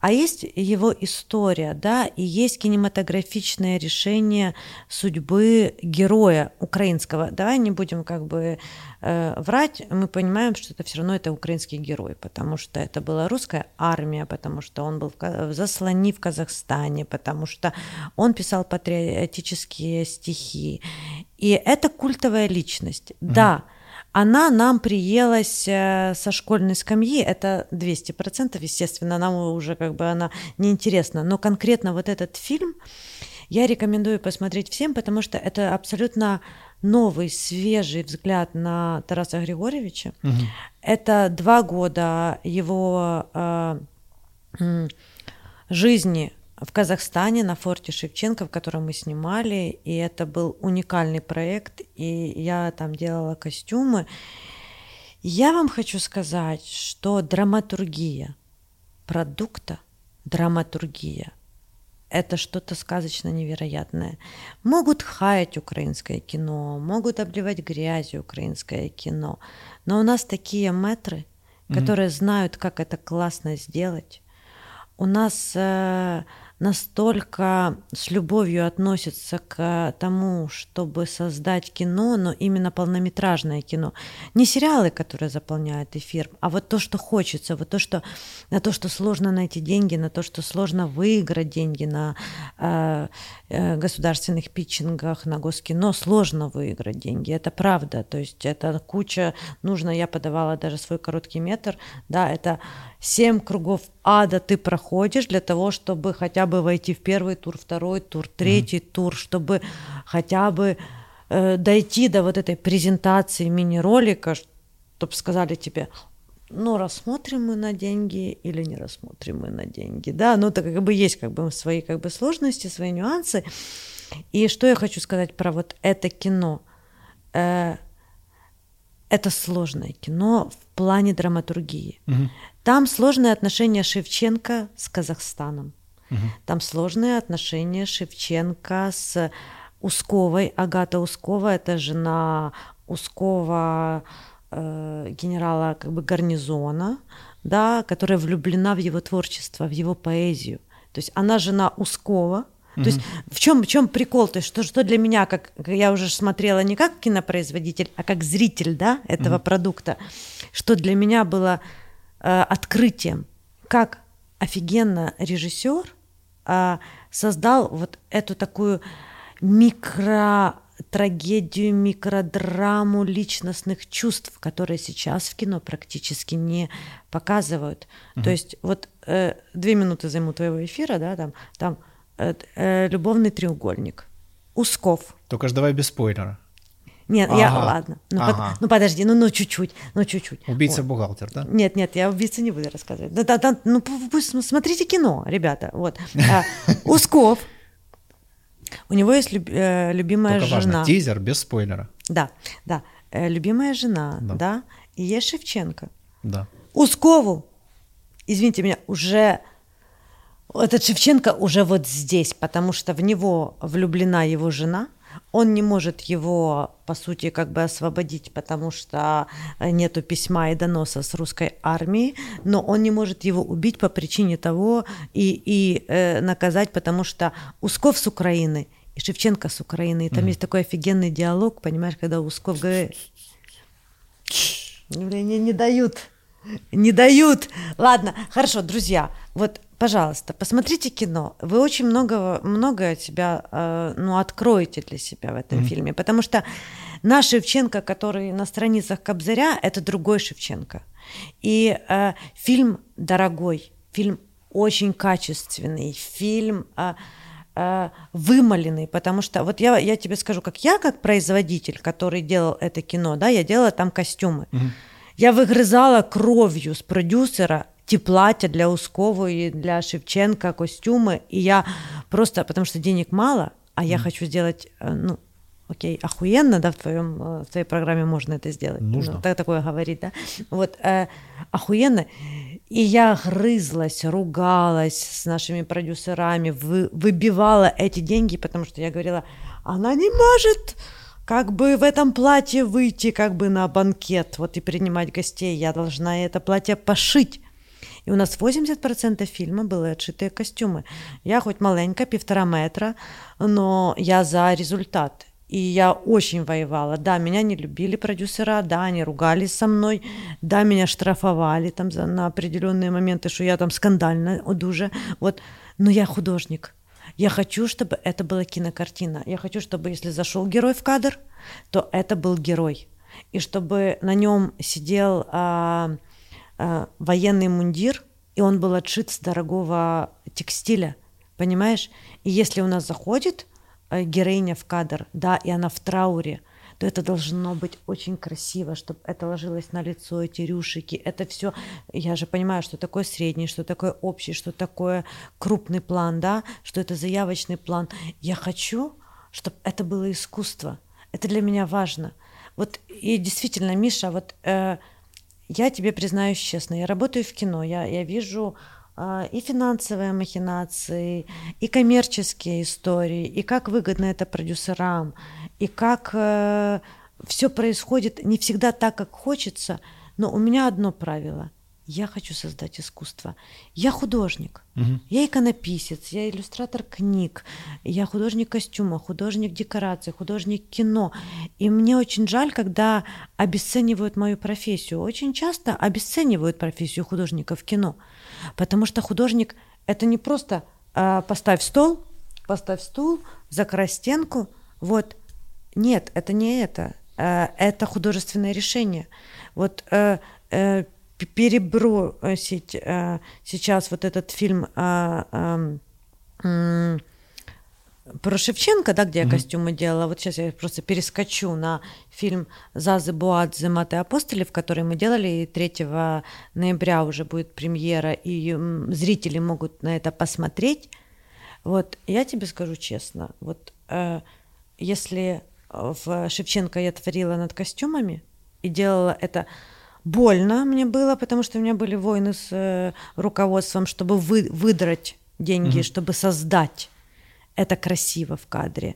а есть его история, да, и есть кинематографичное решение судьбы героя украинского. Давай не будем как бы э, врать, мы понимаем, что это все равно это украинский герой, потому что это была русская армия, потому что он был в, в в Казахстане, потому что он писал патриотические стихи. И это культовая личность. Mm-hmm. Да, она нам приелась э, со школьной скамьи, это 200%, естественно, нам уже как бы она неинтересна, но конкретно вот этот фильм я рекомендую посмотреть всем, потому что это абсолютно новый, свежий взгляд на Тараса Григорьевича. Угу. Это два года его э, жизни в Казахстане на форте Шевченко, в котором мы снимали, и это был уникальный проект, и я там делала костюмы. Я вам хочу сказать, что драматургия продукта, драматургия – это что-то сказочно невероятное. Могут хаять украинское кино, могут обливать грязью украинское кино, но у нас такие метры, которые mm-hmm. знают, как это классно сделать. У нас э, настолько с любовью относится к тому, чтобы создать кино, но именно полнометражное кино. Не сериалы, которые заполняют эфир, а вот то, что хочется, вот то, что на то, что сложно найти деньги, на то, что сложно выиграть деньги на э, э, государственных питчингах, на госкино, сложно выиграть деньги. Это правда. То есть это куча, нужно, я подавала даже свой короткий метр, да, это семь кругов ада ты проходишь для того, чтобы хотя бы войти в первый тур, второй тур, третий mm-hmm. тур, чтобы хотя бы э, дойти до вот этой презентации мини-ролика, чтобы сказали тебе, ну, рассмотрим мы на деньги или не рассмотрим мы на деньги, да, ну, так как бы есть как бы свои как бы сложности, свои нюансы. И что я хочу сказать про вот это кино. Это сложное кино в плане драматургии. Угу. Там сложные отношения Шевченко с Казахстаном. Угу. Там сложные отношения Шевченко с Усковой. Агата Ускова это жена Ускова э, генерала как бы гарнизона, да, которая влюблена в его творчество, в его поэзию. То есть она жена Ускова, то есть в чем, в чем прикол? То есть что, что для меня, как я уже смотрела не как кинопроизводитель, а как зритель да, этого mm продукта, что для меня было э, открытием, как офигенно режиссер э, создал вот эту такую микро трагедию, микродраму личностных чувств, которые сейчас в кино практически не показывают. Угу. То есть вот э, две минуты займу твоего эфира, да, там, там любовный треугольник. Усков. Только ж давай без спойлера. Нет, ага. я, ладно. Ну, ага. под, ну подожди, ну, ну чуть-чуть, ну чуть-чуть. Убийца-бухгалтер, да? Нет, нет, я убийца не буду рассказывать. Да, да, да, ну пусть смотрите кино, ребята. Вот. А, [laughs] Усков. У него есть люб, э, любимая Только жена. Важно, тизер без спойлера. Да, да. Э, любимая жена, да. да. И есть Шевченко. Да. Ускову, извините меня, уже этот Шевченко уже вот здесь, потому что в него влюблена его жена, он не может его, по сути, как бы освободить, потому что нету письма и доноса с русской армии, но он не может его убить по причине того и, и э, наказать, потому что Усков с Украины и Шевченко с Украины. И там mm есть такой офигенный диалог, понимаешь, когда Усков говорит, не, не, не дают, не дают. Ладно, хорошо, друзья, вот пожалуйста, посмотрите кино. Вы очень много, много себя, э, ну, откроете для себя в этом mm-hmm. фильме, потому что наш Шевченко, который на страницах Кобзаря, это другой Шевченко. И э, фильм дорогой, фильм очень качественный, фильм э, э, вымаленный, потому что вот я, я тебе скажу, как я, как производитель, который делал это кино, да, я делала там костюмы. Mm-hmm. Я выгрызала кровью с продюсера ті плаття для Ускової, для Шевченка, костюмы. И я просто, потому что денег мало, а я mm. хочу сделать, э, ну, окей, охуенно, да, в, твоем, э, в твоей программе можно это сделать. Нужно. Ну, так, такое говорить, да. Вот, э, охуенно. И я грызлась, ругалась с нашими продюсерами, вы, выбивала эти деньги, потому что я говорила, она не может как бы в этом платье выйти как бы на банкет, вот и принимать гостей. Я должна это платье пошить І у нас 80% фільму були отшитые костюмы. Я хоть маленька, півтора метра, но я за результат. И я очень воевала. Да, меня не любили продюсера, да, они ругались со мной, да, меня штрафовали там за, на определенные моменты, что я там скандально дуже. Вот. Но я художник. Я хочу, чтобы это была кинокартина. Я хочу, чтобы если зашел герой в кадр, то это был герой. и чтобы на нем сидел а, а, военный мундир, и он был отшит с дорогого текстиля, понимаешь? И если у нас заходит а, героиня в кадр, да, и она в трауре, то это должно быть очень красиво, чтобы это ложилось на лицо, эти рюшики, это все. Я же понимаю, что такое средний, что такое общий, что такое крупный план, да, что это заявочный план. Я хочу, чтобы это было искусство. Это для меня важно. Вот и действительно, Миша, вот э, я тебе признаюсь честно, я работаю в кино, я, я вижу э, и финансовые махинации, и коммерческие истории, и как выгодно это продюсерам, и как э, все происходит не всегда так, как хочется, но у меня одно правило. Я хочу создать искусство. Я художник, угу. я иконописец, я иллюстратор книг, я художник костюма, художник декораций, художник кино. И мне очень жаль, когда обесценивают мою профессию. Очень часто обесценивают профессию художника в кино, потому что художник это не просто э, поставь стол, поставь стул, закрась стенку, вот нет, это не это. Э, это художественное решение. Вот э, э, перебросить сейчас вот этот фильм про Шевченко, да, где я mm-hmm. костюмы делала. Вот сейчас я просто перескочу на фильм Зазы Буадзе «Маты апостолев», который мы делали, и 3 ноября уже будет премьера, и зрители могут на это посмотреть. Вот я тебе скажу честно, вот э, если в Шевченко я творила над костюмами и делала это больно мне было, потому что у меня были войны с э, руководством, чтобы вы, выдрать деньги, mm-hmm. чтобы создать это красиво в кадре.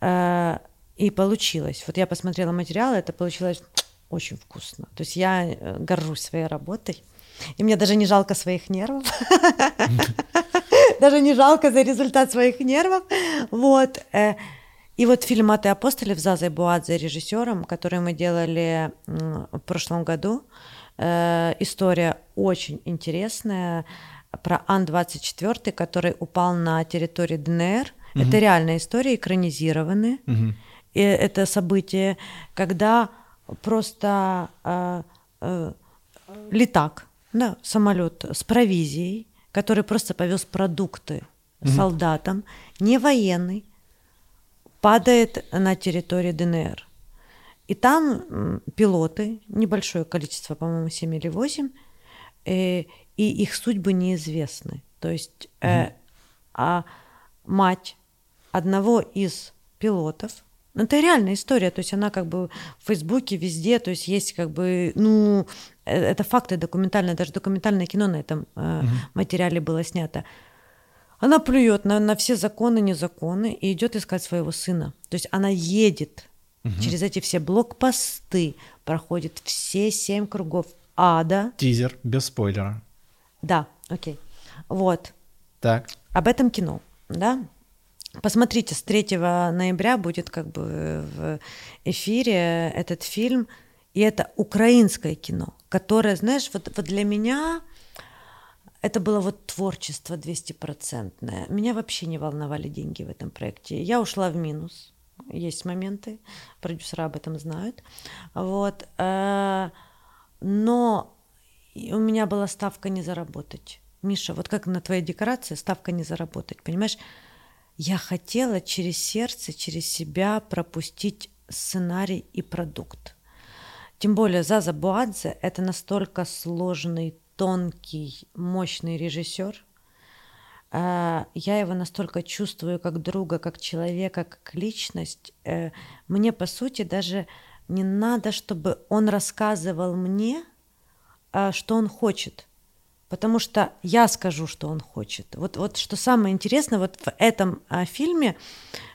Э, и получилось. Вот я посмотрела материалы, это получилось очень вкусно. То есть я э, горжусь своей работой. И мне даже не жалко своих нервов. [laughs] Даже не жалко за результат своих нервов. Вот. И вот фильм «Маты апостолев» Зазой Буадзе режиссером, который мы делали в прошлом году, э, история очень интересная про Ан-24, который упал на территории ДНР. Угу. Это реальная история, экранизированная. Угу. И это событие, когда просто э, э, летак, да, самолет с провизией, который просто повез продукты угу. солдатам, не военный, падает на территории ДНР. И там пилоты, небольшое количество, по-моему, 7 или 8, э, и их судьбы неизвестны. То есть э, а мать одного из пилотов, ну, это реальная история, то есть она как бы в Фейсбуке везде, то есть есть как бы, ну, э, это факты документальные, даже документальное кино на этом э, угу. материале было снято. Она плюет на, на все законы, незаконы и идет искать своего сына. То есть она едет угу. через эти все блокпосты, проходит все семь кругов ада. Тизер, без спойлера. Да, окей. Вот. Так. Об этом кино, да? Посмотрите, с 3 ноября будет как бы в эфире этот фильм, и это украинское кино, которое, знаешь, вот, вот для меня это было вот творчество 200-процентное. Меня вообще не волновали деньги в этом проекте. Я ушла в минус. Есть моменты, продюсера об этом знают. Вот. Э, но у меня была ставка не заработать. Миша, вот как на твоей декорации ставка не заработать, понимаешь? Я хотела через сердце, через себя пропустить сценарий и продукт. Тем более Заза Буадзе – это настолько сложный тонкий, мощный режиссер. А, я его настолько чувствую как друга, как человека, как личность. Э, мне, по сути, даже не надо, чтобы он рассказывал мне, а, что он хочет. Потому что я скажу, что он хочет. Вот, вот что самое интересное, вот в этом а, фильме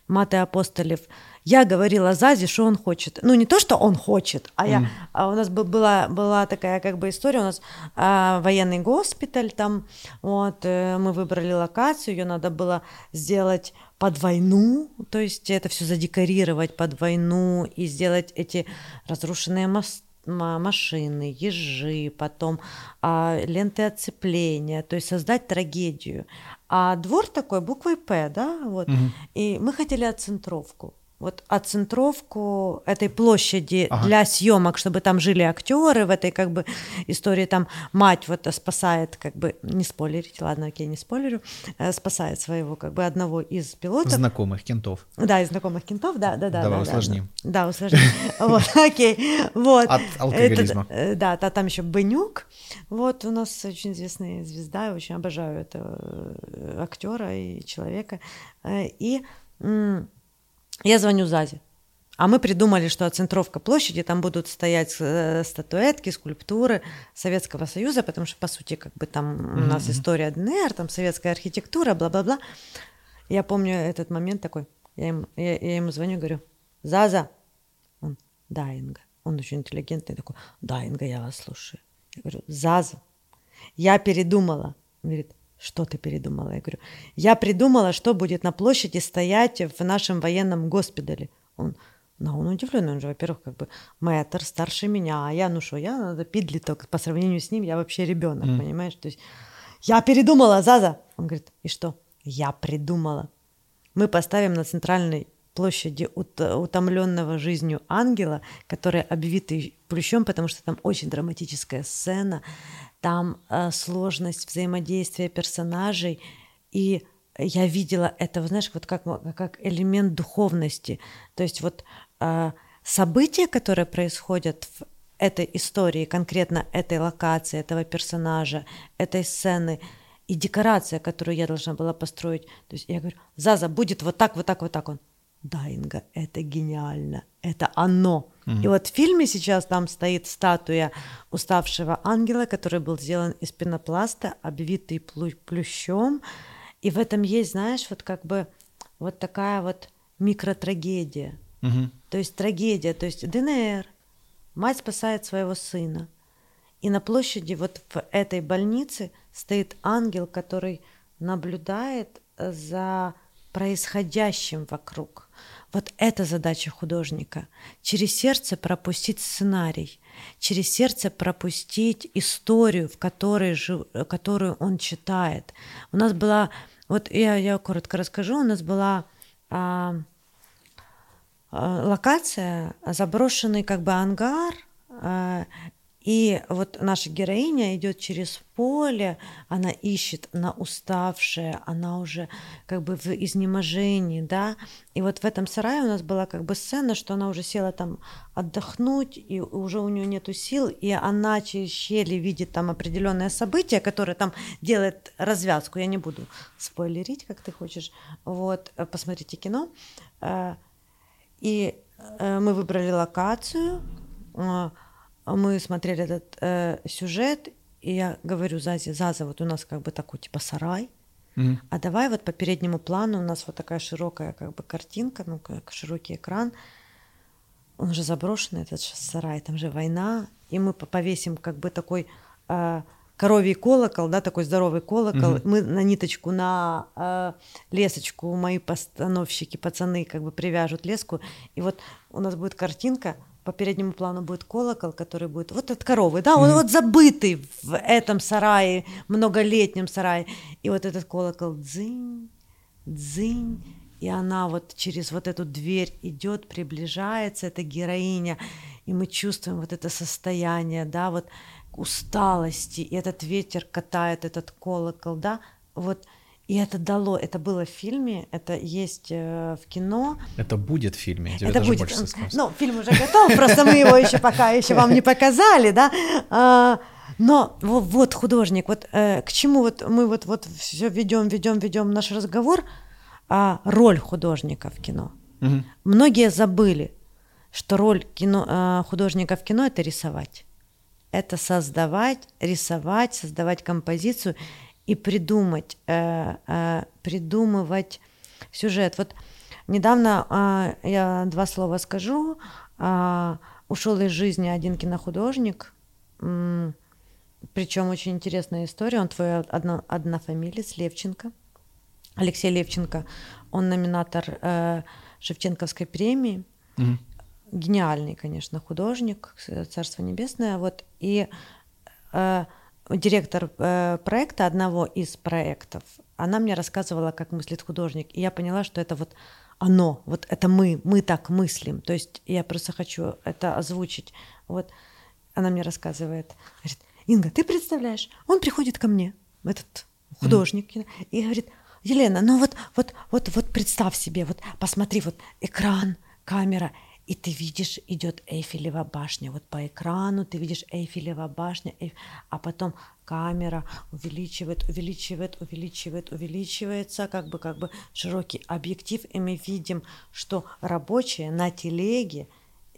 «Маты апостолев» я говорила Зазе, что он хочет. Ну, не то, что он хочет, а, я, а у нас была, была такая как бы история, у нас а, военный госпиталь там, вот, э, мы выбрали локацию, ее надо было сделать под войну, то есть это все задекорировать под войну и сделать эти разрушенные мосты машины, ежи, потом а, ленты отцепления, то есть создать трагедию. А двор такой буквой П, да, вот. Угу. И мы хотели оцентровку. Вот оцентровку этой площади Ага. для съемок, чтобы там жили актеры в этой как бы истории, там мать вот спасает, как бы, не спойлерить, ладно, окей, не спойлерю, э, спасает своего как бы одного из пилотов. Знакомых кентов. Да, из знакомых кентов, да, да, да. Давай да, усложним. Да, да, усложним. [laughs] Вот, окей, вот. От алкоголизма. Э, Да, та- там еще Бенюк. Вот у нас очень известная звезда, я очень обожаю этого э, актера и человека. И я звоню Зазе. А мы придумали, что оцентровка площади, там будут стоять э, статуэтки, скульптуры Советского Союза, потому что, по сути, как бы там у нас история ДНР, там советская архитектура, бла-бла-бла. Я помню этот момент такой. Я ему, я, я ему звоню, говорю, Заза. Он, да, Инга. Он очень интеллигентный такой, да, Инга, я вас слушаю. Я говорю, Заза, я передумала. Он говорит, что ты передумала? Я говорю, я придумала, что будет на площади стоять в нашем военном госпитале. Он, ну, он удивленный, он же, во-первых, как бы мэтр, старше меня, а я, ну что, я надо пидлиток, по сравнению с ним я вообще ребенок, понимаешь? То есть я передумала, Заза. Он говорит, и что? Я придумала. Мы поставим на центральной площади утомленного жизнью ангела, который обвитый плющом, потому что там очень драматическая сцена, там э, сложность взаимодействия персонажей, и я видела это, знаешь, вот как, как элемент духовности. То есть вот э, события, которые происходят в этой истории, конкретно этой локации, этого персонажа, этой сцены, и декорация, которую я должна была построить. То есть я говорю, Заза, будет вот так, вот так, вот так. Он, да, Инга, это гениально, это оно. Mm-hmm. И вот в фильме сейчас там стоит статуя уставшего ангела, который был сделан из пенопласта, обвитый плющом. И в этом есть, знаешь, вот как бы вот такая вот микротрагедия. Mm-hmm. То есть трагедия, то есть ДНР, мать спасает своего сына. И на площади вот в этой больнице стоит ангел, который наблюдает за происходящим вокруг. Вот это задача художника. Через сердце пропустить сценарий, через сердце пропустить историю, в которой, жив... которую он читает. У нас была, вот я, я коротко расскажу, у нас была а, а, локация, заброшенный как бы ангар, а, и вот наша героиня идет через поле, она ищет, она уставшая, она уже как бы в изнеможении, да. И вот в этом сарае у нас была как бы сцена, что она уже села там отдохнуть, и уже у нее нету сил, и она через щели видит там определенное событие, которое там делает развязку. Я не буду спойлерить, как ты хочешь. Вот, посмотрите кино. И мы выбрали локацию мы смотрели этот э, сюжет, и я говорю Зазе, Заза, вот у нас как бы такой типа сарай, mm-hmm. а давай вот по переднему плану у нас вот такая широкая как бы картинка, ну как широкий экран, он же заброшенный этот сарай, там же война, и мы повесим как бы такой э, коровий колокол, да, такой здоровый колокол, mm-hmm. мы на ниточку, на э, лесочку, мои постановщики, пацаны как бы привяжут леску, и вот у нас будет картинка, по переднему плану будет колокол, который будет вот от коровы, да, он mm-hmm. вот забытый в этом сарае, многолетнем сарае, и вот этот колокол дзынь, дзынь, и она вот через вот эту дверь идет, приближается, эта героиня, и мы чувствуем вот это состояние, да, вот усталости, и этот ветер катает этот колокол, да, вот и это дало, это было в фильме, это есть э, в кино. Это будет в фильме, тебе это даже будет. больше скажу. Ну, фильм уже готов, просто мы его еще пока еще вам не показали, да. А, но вот художник, вот э, к чему вот мы вот вот все ведем, ведем, ведем наш разговор, а роль художника в кино. Угу. Многие забыли, что роль кино, э, художника в кино это рисовать, это создавать, рисовать, создавать композицию и придумать, э, э, придумывать сюжет. Вот недавно э, я два слова скажу. Э, ушел из жизни один кинохудожник, э, причем очень интересная история. Он твой одно, однофамилец Левченко, Алексей Левченко. Он номинатор э, Шевченковской премии. Мгм. Гениальный, конечно, художник, Царство Небесное. Вот и э, директор э, проекта, одного из проектов, она мне рассказывала, как мыслит художник, и я поняла, что это вот оно, вот это мы, мы так мыслим. То есть я просто хочу это озвучить. Вот она мне рассказывает, говорит, Инга, ты представляешь, он приходит ко мне, этот художник, mm. и говорит, Елена, ну вот, вот, вот, вот представь себе, вот посмотри, вот экран, камера, и ты видишь, идет Эйфелева башня. Вот по экрану ты видишь Эйфелева башня, Эйф... а потом камера увеличивает, увеличивает, увеличивает, увеличивается, как бы, как бы широкий объектив, и мы видим, что рабочие на телеге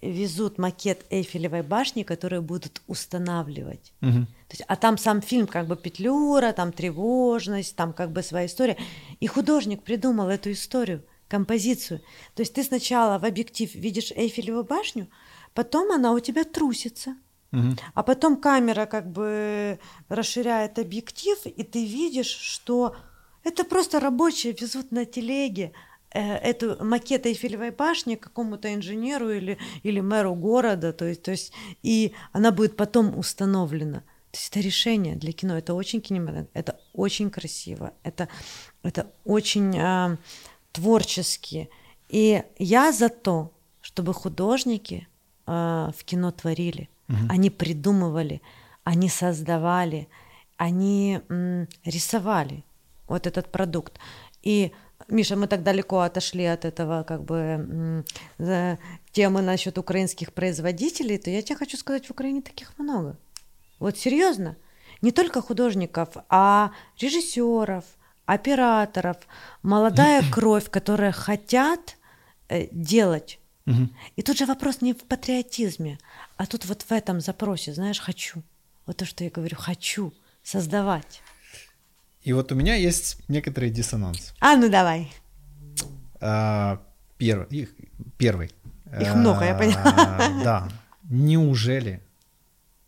везут макет Эйфелевой башни, которые будут устанавливать. Угу. То есть, а там сам фильм как бы петлюра, там тревожность, там как бы своя история. И художник придумал эту историю композицию. То есть ты сначала в объектив видишь Эйфелеву башню, потом она у тебя трусится. Угу. А потом камера как бы расширяет объектив, и ты видишь, что это просто рабочие везут на телеге э, эту макет Эйфелевой башни какому-то инженеру или, или мэру города, то есть, то есть, и она будет потом установлена. То есть это решение для кино, это очень кинематографично, это очень красиво, это, это очень а, творческие. И я за то, чтобы художники э, в кино творили. Угу. Они придумывали, они создавали, они м, рисовали вот этот продукт. И Миша, мы так далеко отошли от этого как бы м, темы насчет украинских производителей, то я тебе хочу сказать, в Украине таких много. Вот серьезно, не только художников, а режиссеров, операторов, молодая [clears throat] кровь, которая хотят э, делать. И тут же вопрос не в патриотизме, а тут вот в этом запросе, знаешь, хочу. Вот то, что я говорю, хочу создавать. И вот у меня есть некоторый диссонанс. А, ну давай. А, первый, их, первый. Их много, я поняла. [laughs] Да. Неужели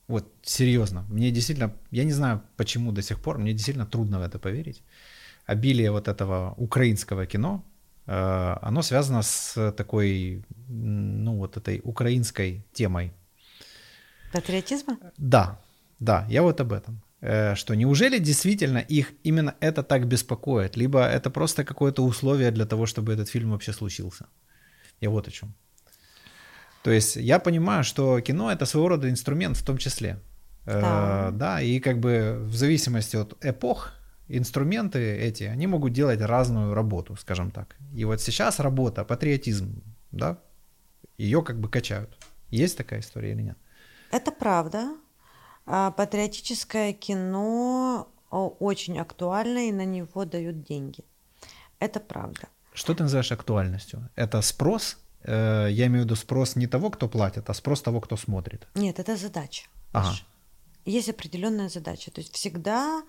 вот серьезно, мне действительно, я не знаю почему до сих пор, мне действительно трудно в это поверить обилие вот этого украинского кино, э, оно связано с такой, ну вот этой украинской темой. Патриотизма? Да, да, я вот об этом. Э, что неужели действительно их именно это так беспокоит, либо это просто какое-то условие для того, чтобы этот фильм вообще случился? Я вот о чем. То есть я понимаю, что кино это своего рода инструмент в том числе. Э, да. да, и как бы в зависимости от эпох, инструменты эти, они могут делать разную работу, скажем так. И вот сейчас работа, патриотизм, да, ее как бы качают. Есть такая история или нет? Это правда. А патриотическое кино очень актуально, и на него дают деньги. Это правда. Что ты называешь актуальностью? Это спрос? Э, я имею в виду спрос не того, кто платит, а спрос того, кто смотрит. Нет, это задача. Ага. Есть определенная задача. То есть всегда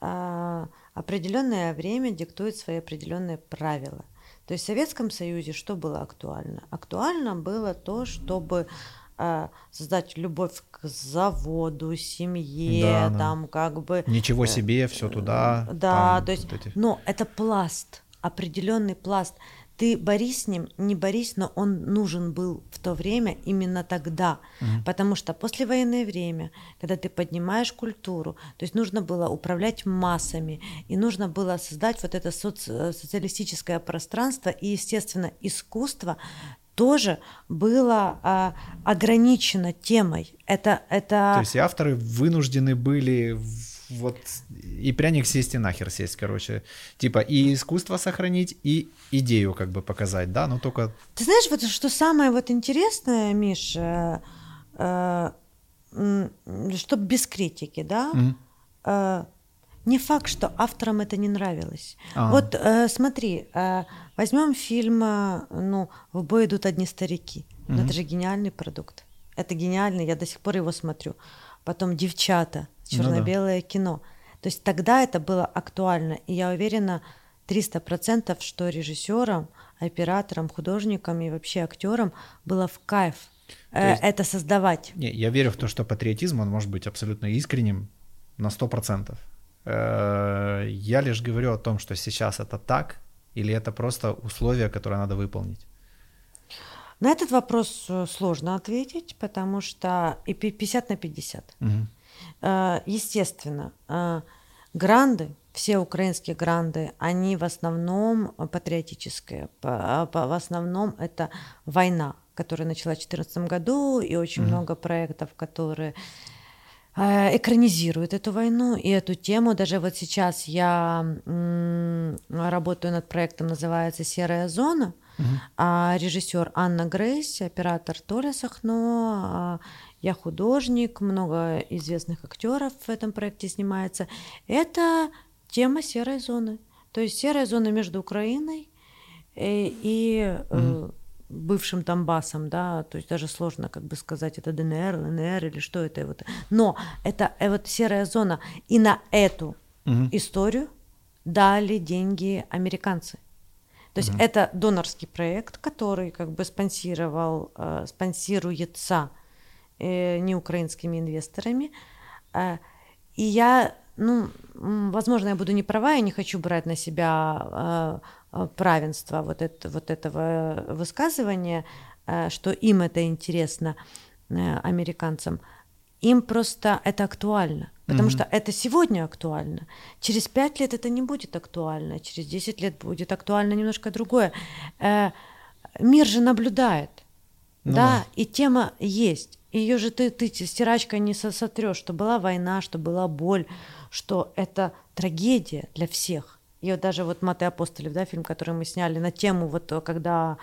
определенное время диктует свои определенные правила. То есть в Советском Союзе что было актуально? Актуально было то, чтобы а, создать любовь к заводу, семье, да, там да. как бы... Ничего э, себе, все туда. Да, там, то есть, вот эти... но это пласт, определенный пласт ты борись с ним, не борись, но он нужен был в то время именно тогда, угу. потому что послевоенное время, когда ты поднимаешь культуру, то есть нужно было управлять массами, и нужно было создать вот это соци- социалистическое пространство, и, естественно, искусство тоже было а, ограничено темой. Это, это... То есть авторы вынуждены были вот и пряник сесть и нахер сесть, короче. Типа и искусство сохранить, и идею как бы показать, да, но только... Ты знаешь, вот что самое вот интересное, Миш, э, э, чтобы без критики, да, mm э, не факт, что авторам это не нравилось. А. Вот э, смотри, э, возьмем фильм, э, ну, «В бой идут одни старики». Mm-hmm. Это же гениальный продукт. Это гениальный, я до сих пор его смотрю. Потом «Девчата», черно-белое ну, да. кино. То есть тогда это было актуально, и я уверена 300%, что режиссерам, операторам, художникам и вообще актерам было в кайф э, есть, это создавать. Не, я верю в то, что патриотизм, он может быть абсолютно искренним на 100%. Э, я лишь говорю о том, что сейчас это так, или это просто условия, которые надо выполнить. На этот вопрос э, сложно ответить, потому что и 50 на 50. Угу. Естественно, гранды все украинские гранды, они в основном патриотические, в основном это война, которая началась в 2014 году, и очень mm-hmm. много проектов, которые э, экранизируют эту войну и эту тему. Даже вот сейчас я работаю над проектом, называется «Серая зона», Uh-huh. А режиссер Анна Грейс, оператор Толя Сахно, а я художник, много известных актеров в этом проекте снимается. Это тема серой зоны. То есть серая зона между Украиной и, и uh-huh. бывшим Донбассом, да, то есть даже сложно как бы сказать, это ДНР, ЛНР или что это. Вот. Но это э, вот серая зона. И на эту uh-huh. историю дали деньги американцы. То есть mm это донорский проект, который как бы спонсировал, э, спонсируется э, не украинскими инвесторами. Э, и я, ну, возможно, я буду не права, я не хочу брать на себя э, э правенство вот, это, вот этого высказывания, э, что им это интересно, э, американцам. Им просто это актуально. Потому mm-hmm. что это сегодня актуально. Через пять лет это не будет актуально. Через 10 лет будет актуально немножко другое. Э, мир же наблюдает. Ну, да? да, и тема есть. Ее же ты, ты стирачкой не сотрешь, что была война, что была боль, что это трагедия для всех. И вот даже вот «Маты апостолев», да, фильм, который мы сняли на тему, вот когда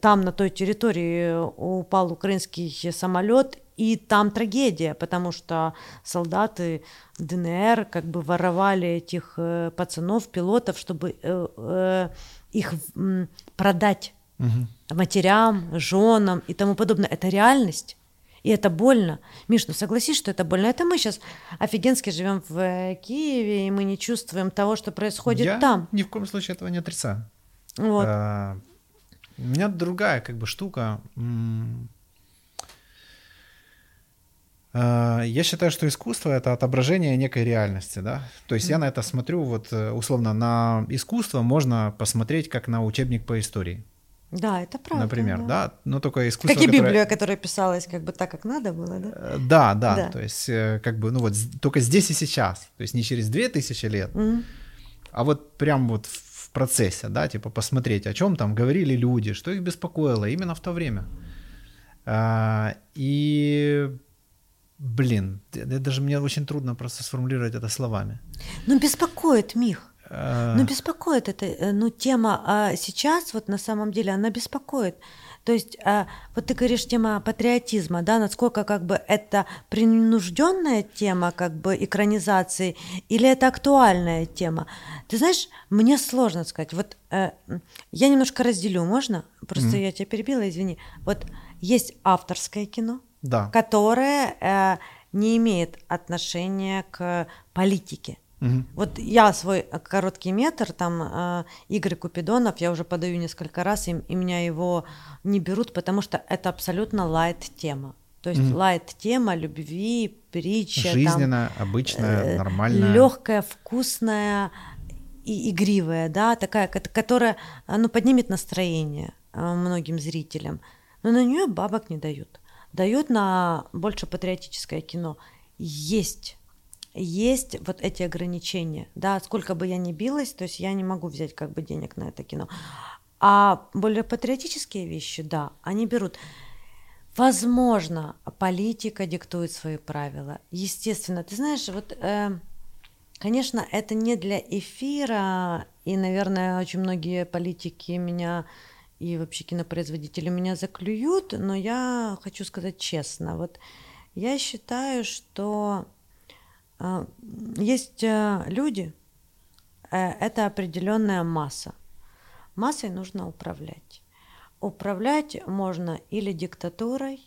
там, на той территории упал украинский самолет, и там трагедия, потому что солдаты ДНР как бы воровали этих э, пацанов, пилотов, чтобы э, э, их э, продать угу. матерям, женам и тому подобное. Это реальность. И это больно. Миш, ну согласись, что это больно. Это мы сейчас офигенски живем в э, Киеве, и мы не чувствуем того, что происходит Я там. ни в коем случае этого не отрицаю. Вот. А, у меня другая как бы штука. А, я считаю, что искусство это отображение некой реальности, да. То есть я на это смотрю, вот э, условно на искусство можно посмотреть как на учебник по истории. Да, это правда. Например, да. да но только искусство. Как и Библия, которое... которая писалась как бы так, как надо было, да? Э, да, да. да. То есть э, как бы ну вот только здесь и сейчас, то есть не через две тысячи лет, mm-hmm. а вот прям вот в процессе, да, типа посмотреть, о чем там говорили люди, что их беспокоило именно в то время. А, и Блин, даже мне очень трудно просто сформулировать это словами. Ну, беспокоит, Мих. А... Ну, беспокоит это, э, ну, тема а сейчас, вот на самом деле, она беспокоит. То есть, а, вот ты говоришь, тема патриотизма, да, насколько как бы это принужденная тема, как бы экранизации, или это актуальная тема? Ты знаешь, мне сложно сказать. Вот э, я немножко разделю, можно? Просто mm-hmm. я тебя перебила, извини. Вот есть авторское кино, да. которое э, не имеет отношения к политике. Угу. Вот я свой короткий метр, там э, Игорь Купидонов, я уже подаю несколько раз, и, и меня его не берут, потому что это абсолютно лайт-тема. То есть угу. лайт-тема любви, притча. Жизненная, там, обычная, э, нормальная. Легкая, вкусная и игривая, да, такая, которая ну, поднимет настроение э, многим зрителям. Но на нее бабок не дают дают на больше патриотическое кино. Есть есть вот эти ограничения, да, сколько бы я ни билась, то есть я не могу взять как бы денег на это кино. А более патриотические вещи, да, они берут. Возможно, политика диктует свои правила. Естественно, ты знаешь, вот, э, конечно, это не для эфира, и, наверное, очень многие политики меня и вообще кинопроизводители меня заклюют, но я хочу сказать честно, вот я считаю, что есть э, люди, э, это определенная масса. Массой нужно управлять. Управлять можно или диктатурой,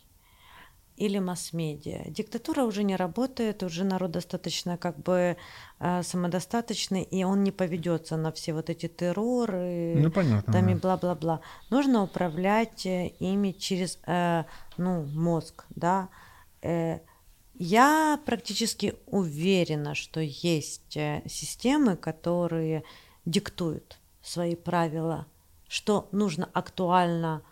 или масс-медиа. Диктатура уже не работает, уже народ достаточно как бы э, самодостаточный, и он не поведется на все вот эти терроры, ну, понятно, там да. и бла-бла-бла. Нужно управлять ими через э, ну, мозг, да. Э, я практически уверена, что есть э, системы, которые диктуют свои правила, что нужно актуально,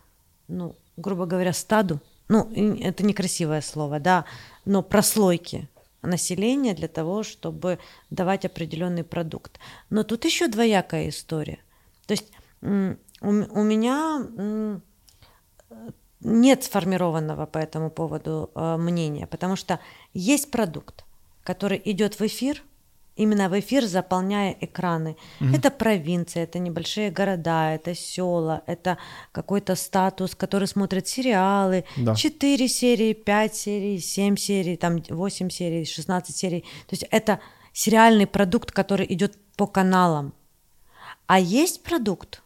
ну, грубо говоря, стаду, ну, это некрасивое слово, да, но прослойки населения для того, чтобы давать определенный продукт. Но тут еще двоякая история. То есть у, у меня нет сформированного по этому поводу э, мнения, потому что есть продукт, который идет в эфир, именно в эфир заполняя экраны. Угу. Это провинция, это небольшие города, это села, это какой-то статус, который смотрит сериалы, да. 4 серии, 5 серий, 7 серий, там 8 серий, 16 серий. То есть это сериальный продукт, который идет по каналам. А есть продукт,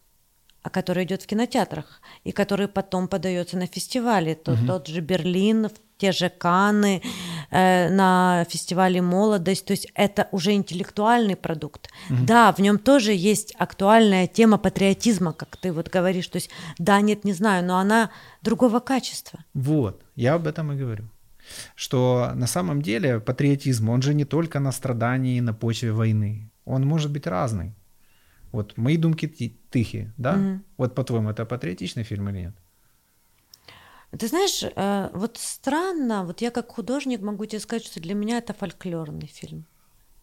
который идет в кинотеатрах и который потом подается на фестивале. То, угу. Тот же Берлин, те же Каны, э, на фестивале «Молодость». То есть это уже интеллектуальный продукт. Угу. Да, в нем тоже есть актуальная тема патриотизма, как ты вот говоришь. То есть да, нет, не знаю, но она другого качества. Вот, я об этом и говорю что на самом деле патриотизм, он же не только на страдании на почве войны, он может быть разный. Вот мои думки тихие, да? Угу. Вот по-твоему, это патриотичный фильм или нет? Ты знаешь, э, вот странно, вот я как художник могу тебе сказать, что для меня это фольклорный фильм.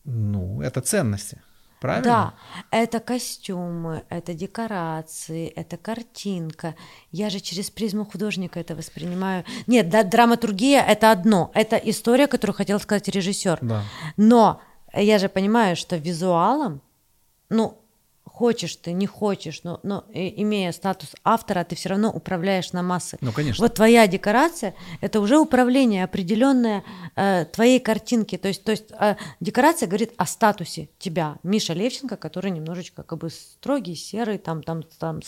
Ну, это ценности. Правильно? Да, это костюмы, это декорации, это картинка. Я же через призму художника это воспринимаю. Нет, да, драматургия это одно, это история, которую хотел сказать режиссер. Да. Но я же понимаю, что визуалом, ну, хочешь ты, не хочешь, но, но имея статус автора, ты все равно управляешь на массы. Ну, конечно. Вот твоя декорация — это уже управление определенное э, твоей картинки. То есть, то есть э, декорация говорит о статусе тебя, Миша Левченко, который немножечко как бы строгий, серый, там, там, там,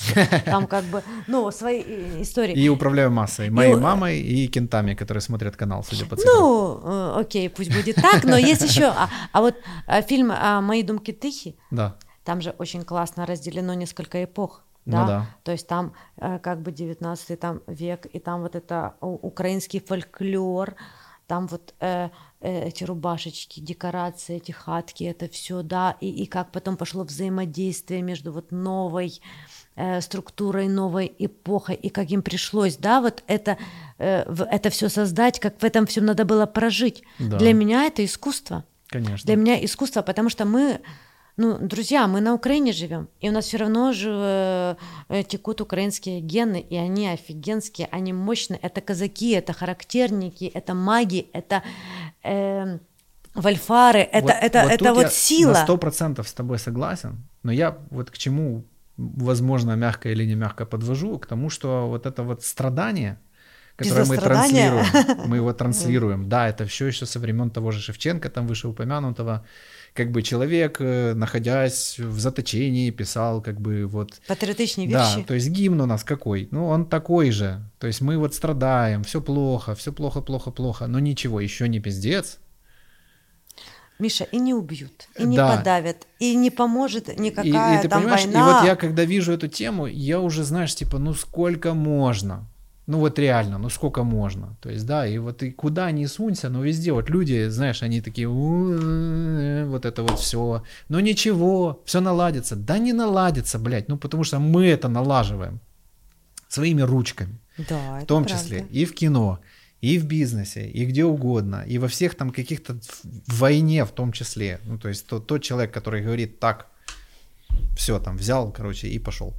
там как бы, ну, свои истории. И управляю массой, моей и, мамой и кентами, которые смотрят канал, судя по цифрам. Ну, э, окей, пусть будет так, но есть еще, а, а вот а, фильм а, «Мои думки тихи», да там же очень классно разделено несколько эпох. Ну да? Ну, да. То есть там э, как бы 19 там, век, и там вот это украинский фольклор, там вот э, э, эти рубашечки, декорации, эти хатки, это все, да, и, и как потом пошло взаимодействие между вот новой э, структурой, новой эпохой, и как им пришлось, да, вот это, э, это все создать, как в этом всем надо было прожить. Да. Для меня это искусство. Конечно. Для меня искусство, потому что мы ну, друзья, мы на Украине живем, и у нас все равно же э, текут украинские гены, и они офигенские, они мощные. Это казаки, это характерники, это маги, это э, вальфары, это, вот, это, вот это вот я сила. На сто процентов с тобой согласен, но я вот к чему, возможно, мягко или не мягко подвожу, к тому, что вот это вот страдание, которое мы транслируем, мы его [laughs] транслируем, да, это все еще со времен того же Шевченко, там вышеупомянутого, как бы человек, э, находясь в заточении, писал как бы вот... Патриотичные вещи. Да, то есть гимн у нас какой? Ну, он такой же. То есть мы вот страдаем, все плохо, все плохо, плохо, плохо, но ничего, еще не пиздец. Миша, и не убьют, и не да. подавят, и не поможет никакая и, и ты там понимаешь, война. И вот я, когда вижу эту тему, я уже, знаешь, типа, ну сколько можно? Ну вот реально, ну сколько можно. То есть, да, и вот и куда ни сунься, но везде вот люди, знаешь, они такие, вот это вот все. Но ничего, все наладится. Да не наладится, блядь, ну потому что мы это налаживаем своими ручками. Да, в том числе и в кино, и в бизнесе, и где угодно, и во всех там каких-то войне в том числе. Ну, то есть тот, тот человек, который говорит так, все там взял, короче, и пошел.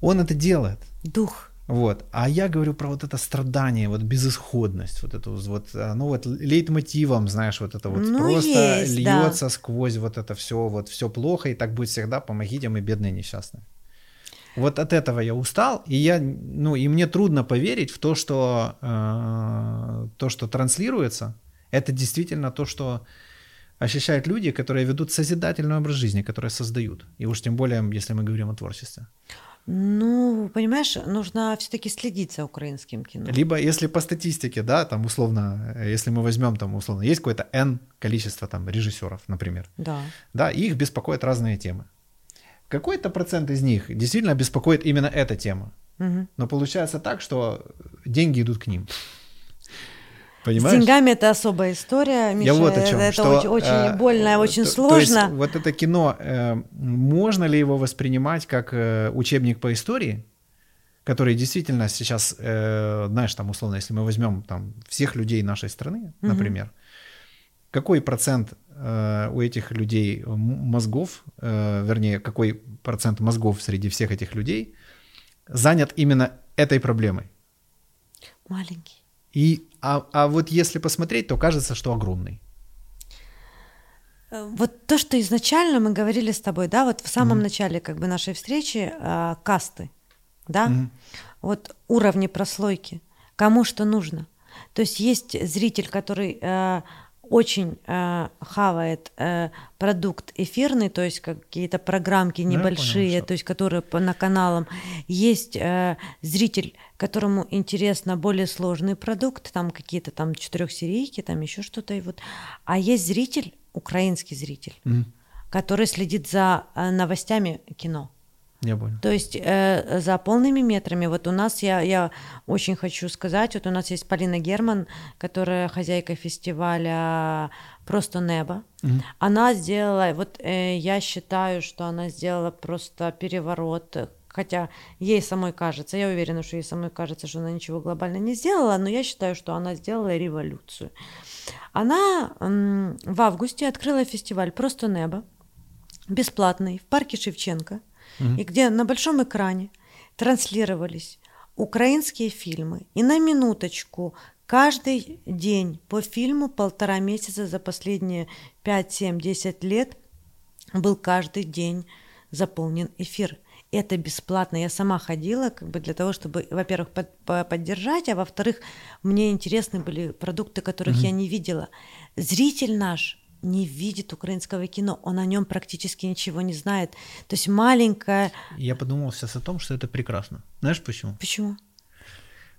Он это делает. Дух. Вот. А я говорю про вот это страдание, вот безысходность, вот это вот, а, ну вот лейтмотивом, знаешь, вот это вот ну, просто есть, льется да. сквозь вот это все, вот все плохо, и так будет всегда, помогите, мы бедные несчастные. Вот от этого я устал, и я, ну, и мне трудно поверить в то, что э, то, что транслируется, это действительно то, что ощущают люди, которые ведут созидательный образ жизни, которые создают. И уж тем более, если мы говорим о творчестве. Ну, понимаешь, нужно все-таки следить за украинским кино. Либо, если по статистике, да, там условно, если мы возьмем там условно, есть какое-то N количество там режиссеров, например. Да. Да, их беспокоят разные темы. Какой-то процент из них действительно беспокоит именно эта тема. Угу. Но получается так, что деньги идут к ним. Понимаешь? С деньгами это особая история, Миша. Я вот о чем, это что, очень, очень э, больно, очень то, сложно. То есть, вот это кино, э, можно ли его воспринимать как э, учебник по истории, который действительно сейчас, э, знаешь, там условно, если мы возьмем там всех людей нашей страны, угу. например, какой процент э, у этих людей мозгов, э, вернее, какой процент мозгов среди всех этих людей занят именно этой проблемой? Маленький. И, а, а вот если посмотреть, то кажется, что огромный. Э, вот то, что изначально мы говорили с тобой, да, вот в самом mm-hmm. начале как бы нашей встречи, э, касты, да, mm-hmm. вот уровни прослойки, кому что нужно. То есть есть зритель, который э, очень э, хавает э, продукт эфирный, то есть какие-то программки небольшие, понял, то есть которые по, на каналам. Есть э, зритель, которому интересно более сложный продукт, там какие-то там четырехсерийки, там еще что-то. И вот. А есть зритель, украинский зритель, mm который следит за э, новостями кино. Я понял. То есть э, за полными метрами. Вот у нас, я, я очень хочу сказать, вот у нас есть Полина Герман, которая хозяйка фестиваля «Просто небо». Угу. Она сделала, вот э, я считаю, что она сделала просто переворот, хотя ей самой кажется, я уверена, что ей самой кажется, что она ничего глобально не сделала, но я считаю, что она сделала революцию. Она м, в августе открыла фестиваль «Просто небо», бесплатный, в парке Шевченко – и где на большом экране транслировались украинские фильмы. И на минуточку каждый день по фильму полтора месяца за последние 5, 7, 10 лет был каждый день заполнен эфир. Это бесплатно. Я сама ходила как бы для того, чтобы, во-первых, под, поддержать, а во-вторых, мне интересны были продукты, которых mm я не видела. Зритель наш не видит украинского кино, он о нем практически ничего не знает. То есть маленькая... Я подумал сейчас о том, что это прекрасно. Знаешь почему? Почему?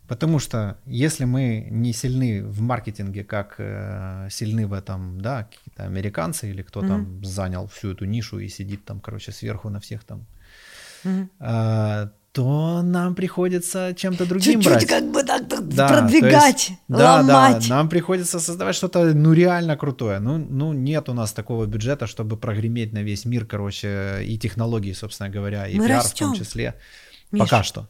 Потому что если мы не сильны в маркетинге, как э, сильны в этом, да, какие-то американцы или кто mm-hmm. там занял всю эту нишу и сидит там, короче, сверху на всех там, mm-hmm. э, то нам приходится чем-то другим Чуть-чуть брать. как бы так, так да, продвигать, есть, ломать. Да, да, нам приходится создавать что-то ну реально крутое. Ну, ну нет у нас такого бюджета, чтобы прогреметь на весь мир, короче, и технологии, собственно говоря, и мы пиар растем. в том числе. Миш. Пока что.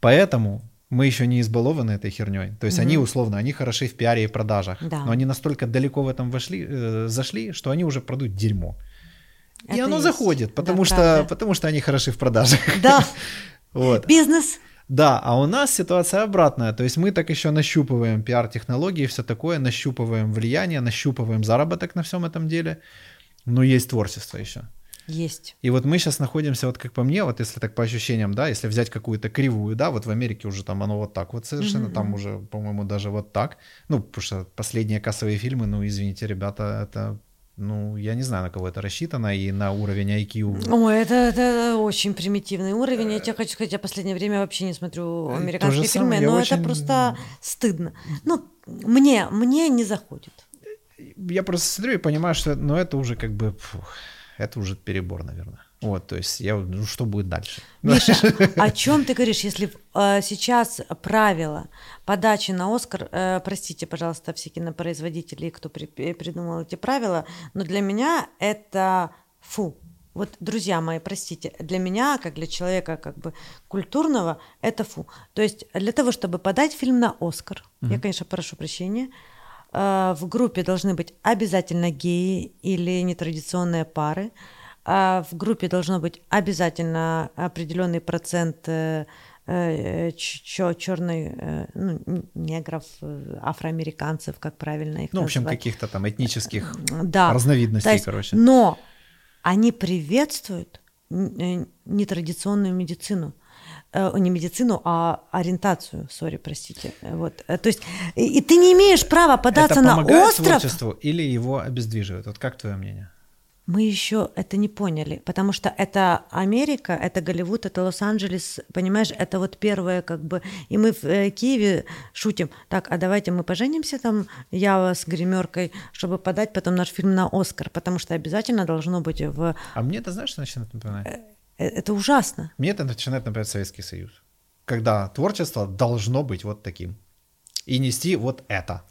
Поэтому мы еще не избалованы этой херней. То есть угу. они условно, они хороши в пиаре и продажах, да. но они настолько далеко в этом вошли, э, зашли, что они уже продают дерьмо. Это и оно есть. заходит, потому, да, что, потому что они хороши в продажах. Да. [laughs] Вот. Бизнес. Да, а у нас ситуация обратная. То есть мы так еще нащупываем пиар-технологии, все такое, нащупываем влияние, нащупываем заработок на всем этом деле. Но есть творчество еще. Есть. И вот мы сейчас находимся, вот как по мне, вот если так по ощущениям, да, если взять какую-то кривую, да, вот в Америке уже там оно вот так вот совершенно, mm-hmm. там уже, по-моему, даже вот так. Ну, потому что последние кассовые фильмы, ну, извините, ребята, это ну, я не знаю, на кого это рассчитано и на уровень IQ. Ой, это, это очень примитивный уровень. Я тебе хочу сказать, я в последнее время вообще не смотрю американские фильмы, самое, но очень... это просто стыдно. Ну, мне, мне не заходит. Я просто смотрю и понимаю, что ну, это уже как бы, фух, это уже перебор, наверное. Вот, то есть я, ну что будет дальше? Миша, [laughs] о чем ты говоришь, если э, сейчас правила подачи на Оскар, э, простите, пожалуйста, все кинопроизводители, кто при, придумал эти правила, но для меня это фу. Вот, друзья мои, простите, для меня, как для человека как бы культурного, это фу. То есть для того, чтобы подать фильм на Оскар, mm я, конечно, прошу прощения, в группе должны быть обязательно геи или нетрадиционные пары, а в группе должно быть обязательно определенный процент э, э, черной, э, ну, негров, афроамериканцев, как правильно их Ну, в общем, каких-то там этнических да. разновидностей, есть, короче. Но они приветствуют нетрадиционную медицину не медицину, а ориентацию, сори, простите. Вот. То есть, и, и ты не имеешь права податься Это на остров. творчеству или его обездвиживает? Вот как твое мнение? мы еще это не поняли, потому что это Америка, это Голливуд, это Лос-Анджелес, понимаешь, это вот первое как бы, и мы в э, Киеве шутим, так, а давайте мы поженимся там, я с гримеркой, чтобы подать потом наш фильм на Оскар, потому что обязательно должно быть в... А мне это, знаешь, что начинает напоминать? Э, э, это ужасно. Мне это начинает напоминать Советский Союз, когда творчество должно быть вот таким и нести вот это.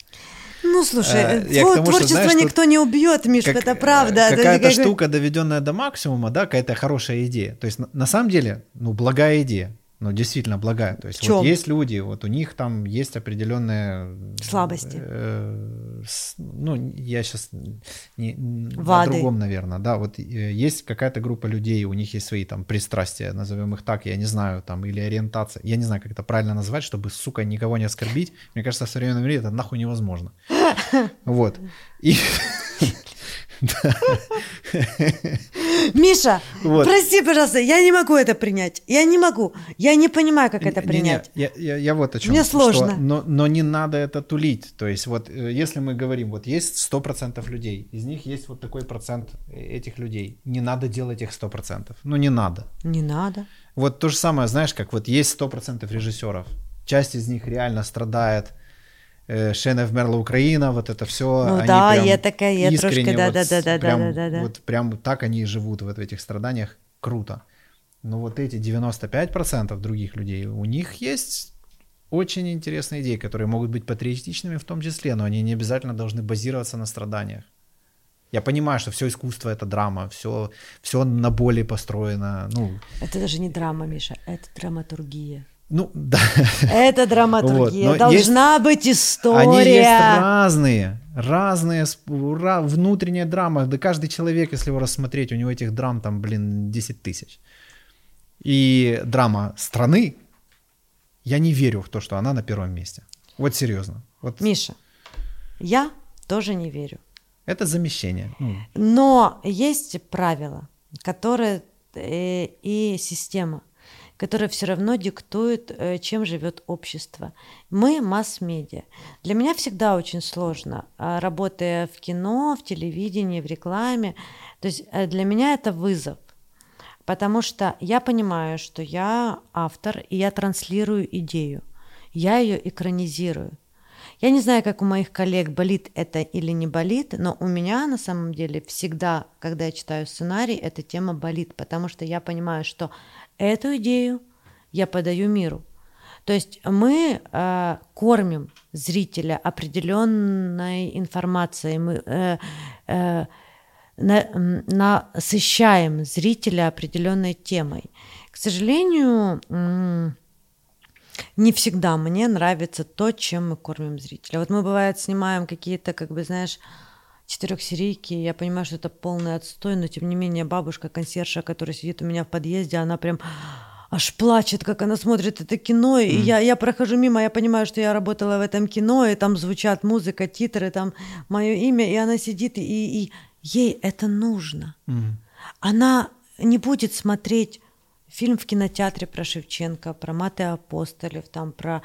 Ну, слушай, э, тво- тому, творчество что, знаешь, никто не убьет, Миш, как, это правда. Какая-то штука, доведенная до максимума, да, какая-то хорошая идея. То есть, на, на самом деле, ну, благая идея. Ну, действительно благая. То есть вот есть люди, вот у них там есть определенные... Слабости. Э, с, ну, я сейчас не, Вады. о другом, наверное, да, вот э, есть какая-то группа людей, у них есть свои там пристрастия, назовем их так, я не знаю, там, или ориентация, я не знаю, как это правильно назвать, чтобы, сука, никого не оскорбить. Мне кажется, в современном мире это нахуй невозможно. [laughs] Вот. И [laughs] [laughs] Миша, вот. прости, пожалуйста, я не могу это принять. Я не могу. Я не понимаю, как это принять. Не, не, я, я, я вот о чем. Мне сложно. Что, но, но не надо это тулить. То есть вот э, если мы говорим, вот есть 100% людей, из них есть вот такой процент этих людей. Не надо делать их 100%. Ну не надо. Не надо. Вот то же самое, знаешь, как вот есть 100% режиссеров. Часть из них реально страдает Э, Шена вмерла Украина, вот это все. Ну они да, я такая, я трошки, да, вот, да, да, да, прям, да, да, да. Вот прям так они и живут вот в этих страданиях, круто. Но вот эти 95% других людей, у них есть очень интересные идеи, которые могут быть патриотичными в том числе, но они не обязательно должны базироваться на страданиях. Я понимаю, что все искусство это драма, все, все на боли построено. Ну, это даже не драма, Миша, это драматургия. Ну, да. Это драматургия. Вот. Должна есть, быть история. Они есть разные. Разные. Внутренняя драма. Да каждый человек, если его рассмотреть, у него этих драм там, блин, 10 тысяч. И драма страны, я не верю в то, что она на первом месте. Вот серьезно. Вот. Миша, я тоже не верю. Это замещение. Но есть правила, которые э, и система, которая все равно диктует, э, чем живет общество. Мы масс-медиа. Для меня всегда очень сложно, а, работая в кино, в телевидении, в рекламе. То есть э, для меня это вызов. Потому что я понимаю, что я автор, и я транслирую идею. Я ее экранизирую. Я не знаю, как у моих коллег болит это или не болит, но у меня на самом деле всегда, когда я читаю сценарий, эта тема болит, потому что я понимаю, что Эту идею я подаю миру. То есть мы э, кормим зрителя определенной информацией, мы э, э, на, насыщаем зрителя определенной темой. К сожалению, не всегда мне нравится то, чем мы кормим зрителя. Вот мы бывает снимаем какие-то, как бы, знаешь, четырехсерийки. Я понимаю, что это полный отстой, но тем не менее бабушка, консьержа, которая сидит у меня в подъезде, она прям аж плачет, как она смотрит это кино, и mm. я, я прохожу мимо, я понимаю, что я работала в этом кино, и там звучат музыка, титры, там мое имя, и она сидит, и, и ей это нужно. Mm. Она не будет смотреть фильм в кинотеатре про Шевченко, про Маты Апостолев, там про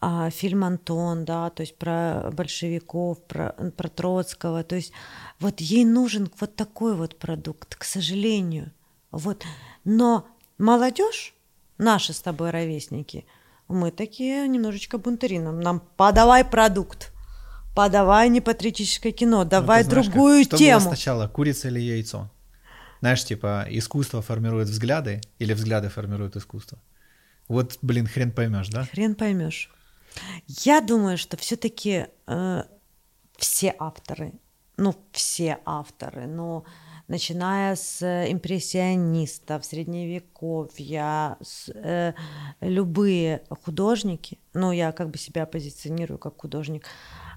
а, фильм Антон, да, то есть про большевиков, про, про Троцкого, то есть вот ей нужен вот такой вот продукт, к сожалению, вот, но молодежь, наши с тобой ровесники, мы такие немножечко бунтари, нам, нам подавай продукт, подавай непатриотическое кино, ну, давай ну, знаешь, другую как, тему. Что было сначала, курица или яйцо? Знаешь, типа, искусство формирует взгляды или взгляды формируют искусство? Вот, блин, хрен поймешь, да? Хрен поймешь. Я думаю, что все-таки э, все авторы, ну, все авторы, ну, начиная с импрессионистов, средневековья, с, э, любые художники, ну, я как бы себя позиционирую как художник,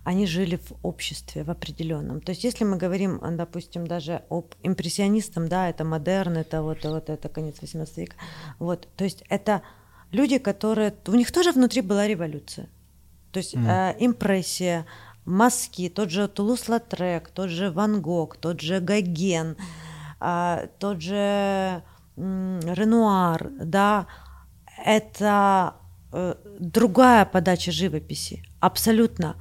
они жили в обществе в определенном. То есть, если мы говорим, допустим, даже об импрессионистам, да, это модерн, это вот, вот это конец 18 века, вот, то есть это люди, которые... У них тоже внутри была революция. То есть mm. э, импрессия, мазки, тот же Тулус-Латрек, тот же Ван Гог, тот же Гоген, э, тот же э, Ренуар, да, это э, другая подача живописи, абсолютно.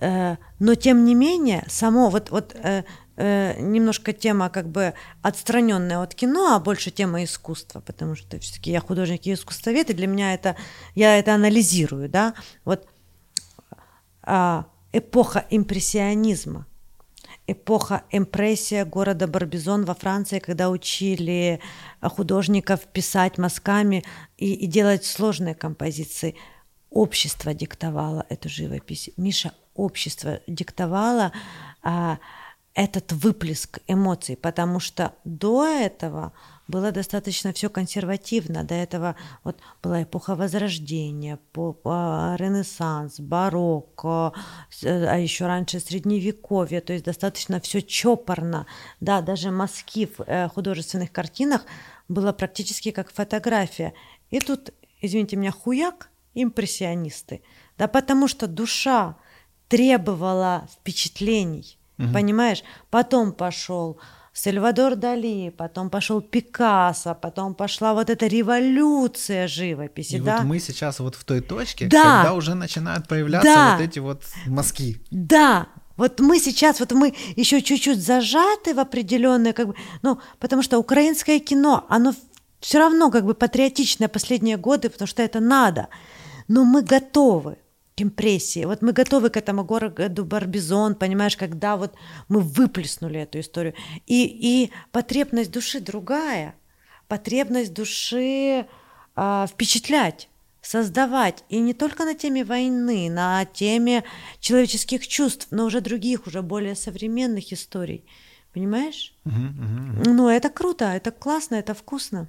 Э, но тем не менее, само вот, вот э, э, немножко тема как бы отстраненная от кино, а больше тема искусства, потому что все-таки я художник и искусствовед, и для меня это, я это анализирую, да, вот э, эпоха импрессионизма, эпоха импрессия города Барбизон во Франции, когда учили художников писать мазками и, и делать сложные композиции. Общество диктовало эту живопись. Миша, общество диктовало а, этот выплеск эмоций, потому что до этого было достаточно все консервативно. До этого вот была эпоха Возрождения, Ренессанс, барокко, а еще раньше Средневековье, то есть достаточно все чопорно. Да, даже мазки в э, художественных картинах было практически как фотография. И тут, извините меня, хуяк, импрессионисты. Да потому что душа требовала впечатлений, угу. понимаешь? Потом пошел Сальвадор Дали, потом пошел Пикассо, потом пошла вот эта революция живописи. И да? вот мы сейчас вот в той точке, да. когда уже начинают появляться да. вот эти вот мазки. Да, вот мы сейчас, вот мы еще чуть-чуть зажаты в определенное, как бы, ну, потому что украинское кино, оно все равно как бы патриотичное последние годы, потому что это надо. Но мы готовы импрессии. Вот мы готовы к этому городу Барбизон, понимаешь, когда вот мы выплеснули эту историю. И, и потребность души другая. Потребность души э, впечатлять, создавать. И не только на теме войны, на теме человеческих чувств, но уже других, уже более современных историй. Понимаешь? Угу, угу, Ну, это круто, это классно, это вкусно.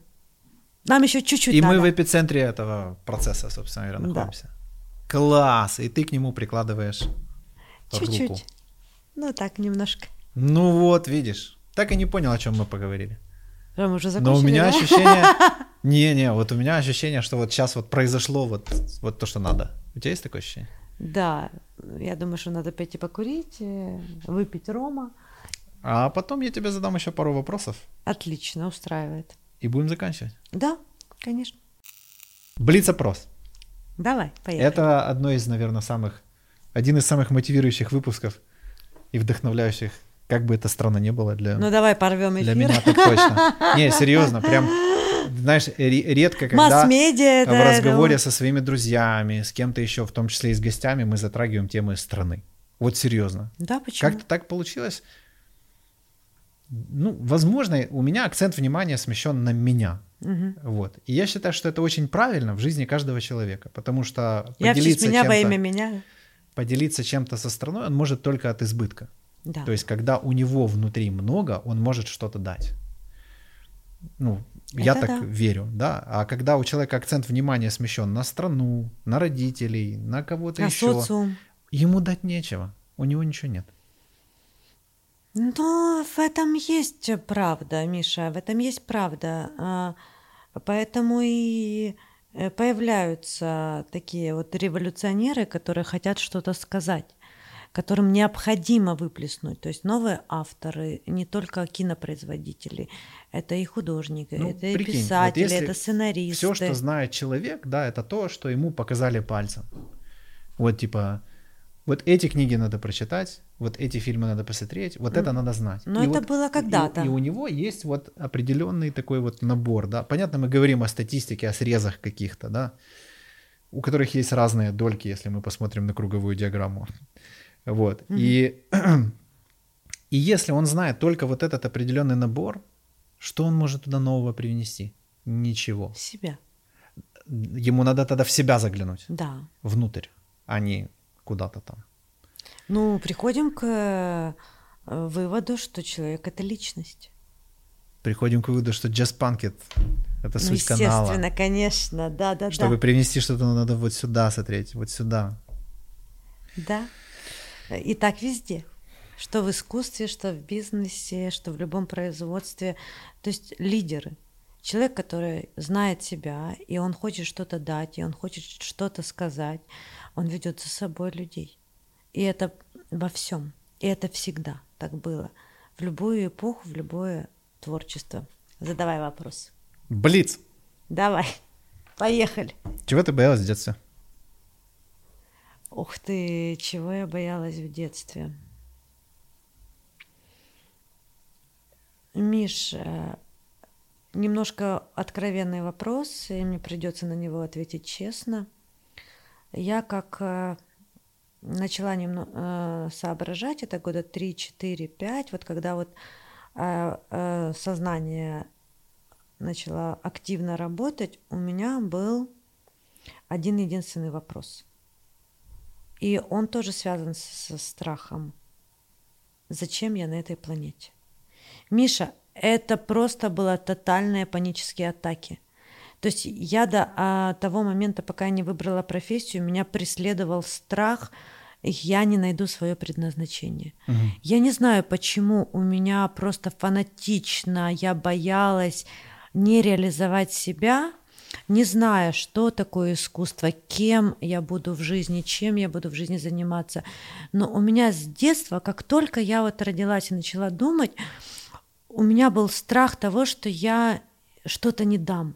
Нам еще чуть-чуть И надо. мы в эпицентре этого процесса, собственно говоря, находимся. Да. Класс! И ты к нему прикладываешь Чуть-чуть. руку. Ну, так, немножко. Ну вот, видишь. Так и не понял, о чем мы поговорили. Мы уже Но у меня да? ощущение... [laughs] Не-не, вот у меня ощущение, что вот сейчас вот произошло вот, вот то, что надо. У тебя есть такое ощущение? Да, я думаю, что надо пойти покурить, э, выпить рома. А потом я тебе задам еще пару вопросов. Отлично, устраивает. И будем заканчивать. Да, конечно. Блиц-опрос. Давай, поехали. Это одно из, наверное, самых... Один из самых мотивирующих выпусков и вдохновляющих, как бы это странно не было для... Ну давай порвем эфир. Для меня так точно. [laughs] Не, серьезно, прям, знаешь, редко, когда в разговоре со своими друзьями, с кем-то еще, в том числе и с гостями, мы затрагиваем темы страны. Вот серьезно. Да, почему? Как-то так получилось. Ну, возможно, у меня акцент внимания смещен на меня. Угу. Вот. И я считаю, что это очень правильно в жизни каждого человека, потому что я поделиться меня во чем-то, имя меня. поделиться чем-то со страной он может только от избытка. Да. То есть, когда у него внутри много, он может что-то дать. Ну, Это я так да. верю, да. А когда у человека акцент внимания смещен на страну, на родителей, на кого-то еще, социум. ему дать нечего, у него ничего нет. Но в этом есть правда, Миша, в этом есть правда. А, Поэтому и э, появляются такие вот революционеры, которые хотят что-то сказать, которым необходимо выплеснуть. То есть новые авторы, не только кинопроизводители, это и художники, Ну, это и прикинь, вот писатели, если это сценаристы. Все, что знает человек, да, это то, что ему показали пальцем. Вот типа, вот эти книги надо прочитать, вот эти фильмы надо посмотреть, вот это надо знать. Но И это вот- было и- когда-то. И, у него есть вот определенный такой вот набор, да. Понятно, мы говорим о статистике, о срезах каких-то, да, у которых есть разные дольки, если мы посмотрим на круговую диаграмму. Вот. И, [clears throat] и если он знает только вот этот определенный набор, что он может туда нового привнести? Ничего. Себя, Ему надо тогда в себя заглянуть, да. внутрь, а не куда-то там. Ну, приходим к э, выводу, что человек это личность. Приходим к выводу, что джаз-панк это это Ну, суть канала. естественно, конечно, да, да, Чтобы привнести что-то, надо вот сюда смотреть, вот сюда. Да. И так везде. Что в искусстве, что в бизнесе, что в любом производстве. То есть лидеры. Человек, который знает себя, и он хочет что-то дать, и он хочет что-то сказать, он ведет за собой людей. И это во всем. И это всегда так было. В любую эпоху, в любое творчество. Задавай вопрос. Блиц! Давай. [laughs] Поехали. Чего ты боялась в детстве? Ух ты, чего я боялась в детстве. Миш, э, немножко откровенный вопрос, и мне придется на него ответить честно. Я как э, начала немного соображать, это года 3, 4, 5, вот когда вот э, э, сознание начало активно работать, у меня был один единственный вопрос. И он тоже связан со страхом. Зачем я на этой планете? Миша, это просто было тотальные панические атаки. То есть я до а, того момента, пока я не выбрала профессию, меня преследовал страх, я не найду свое предназначение. Угу. Я не знаю, почему у меня просто фанатично, я боялась не реализовать себя, не зная, что такое искусство, кем я буду в жизни, чем я буду в жизни заниматься. Но у меня с детства, как только я вот родилась и начала думать, у меня был страх того, что я что-то не дам.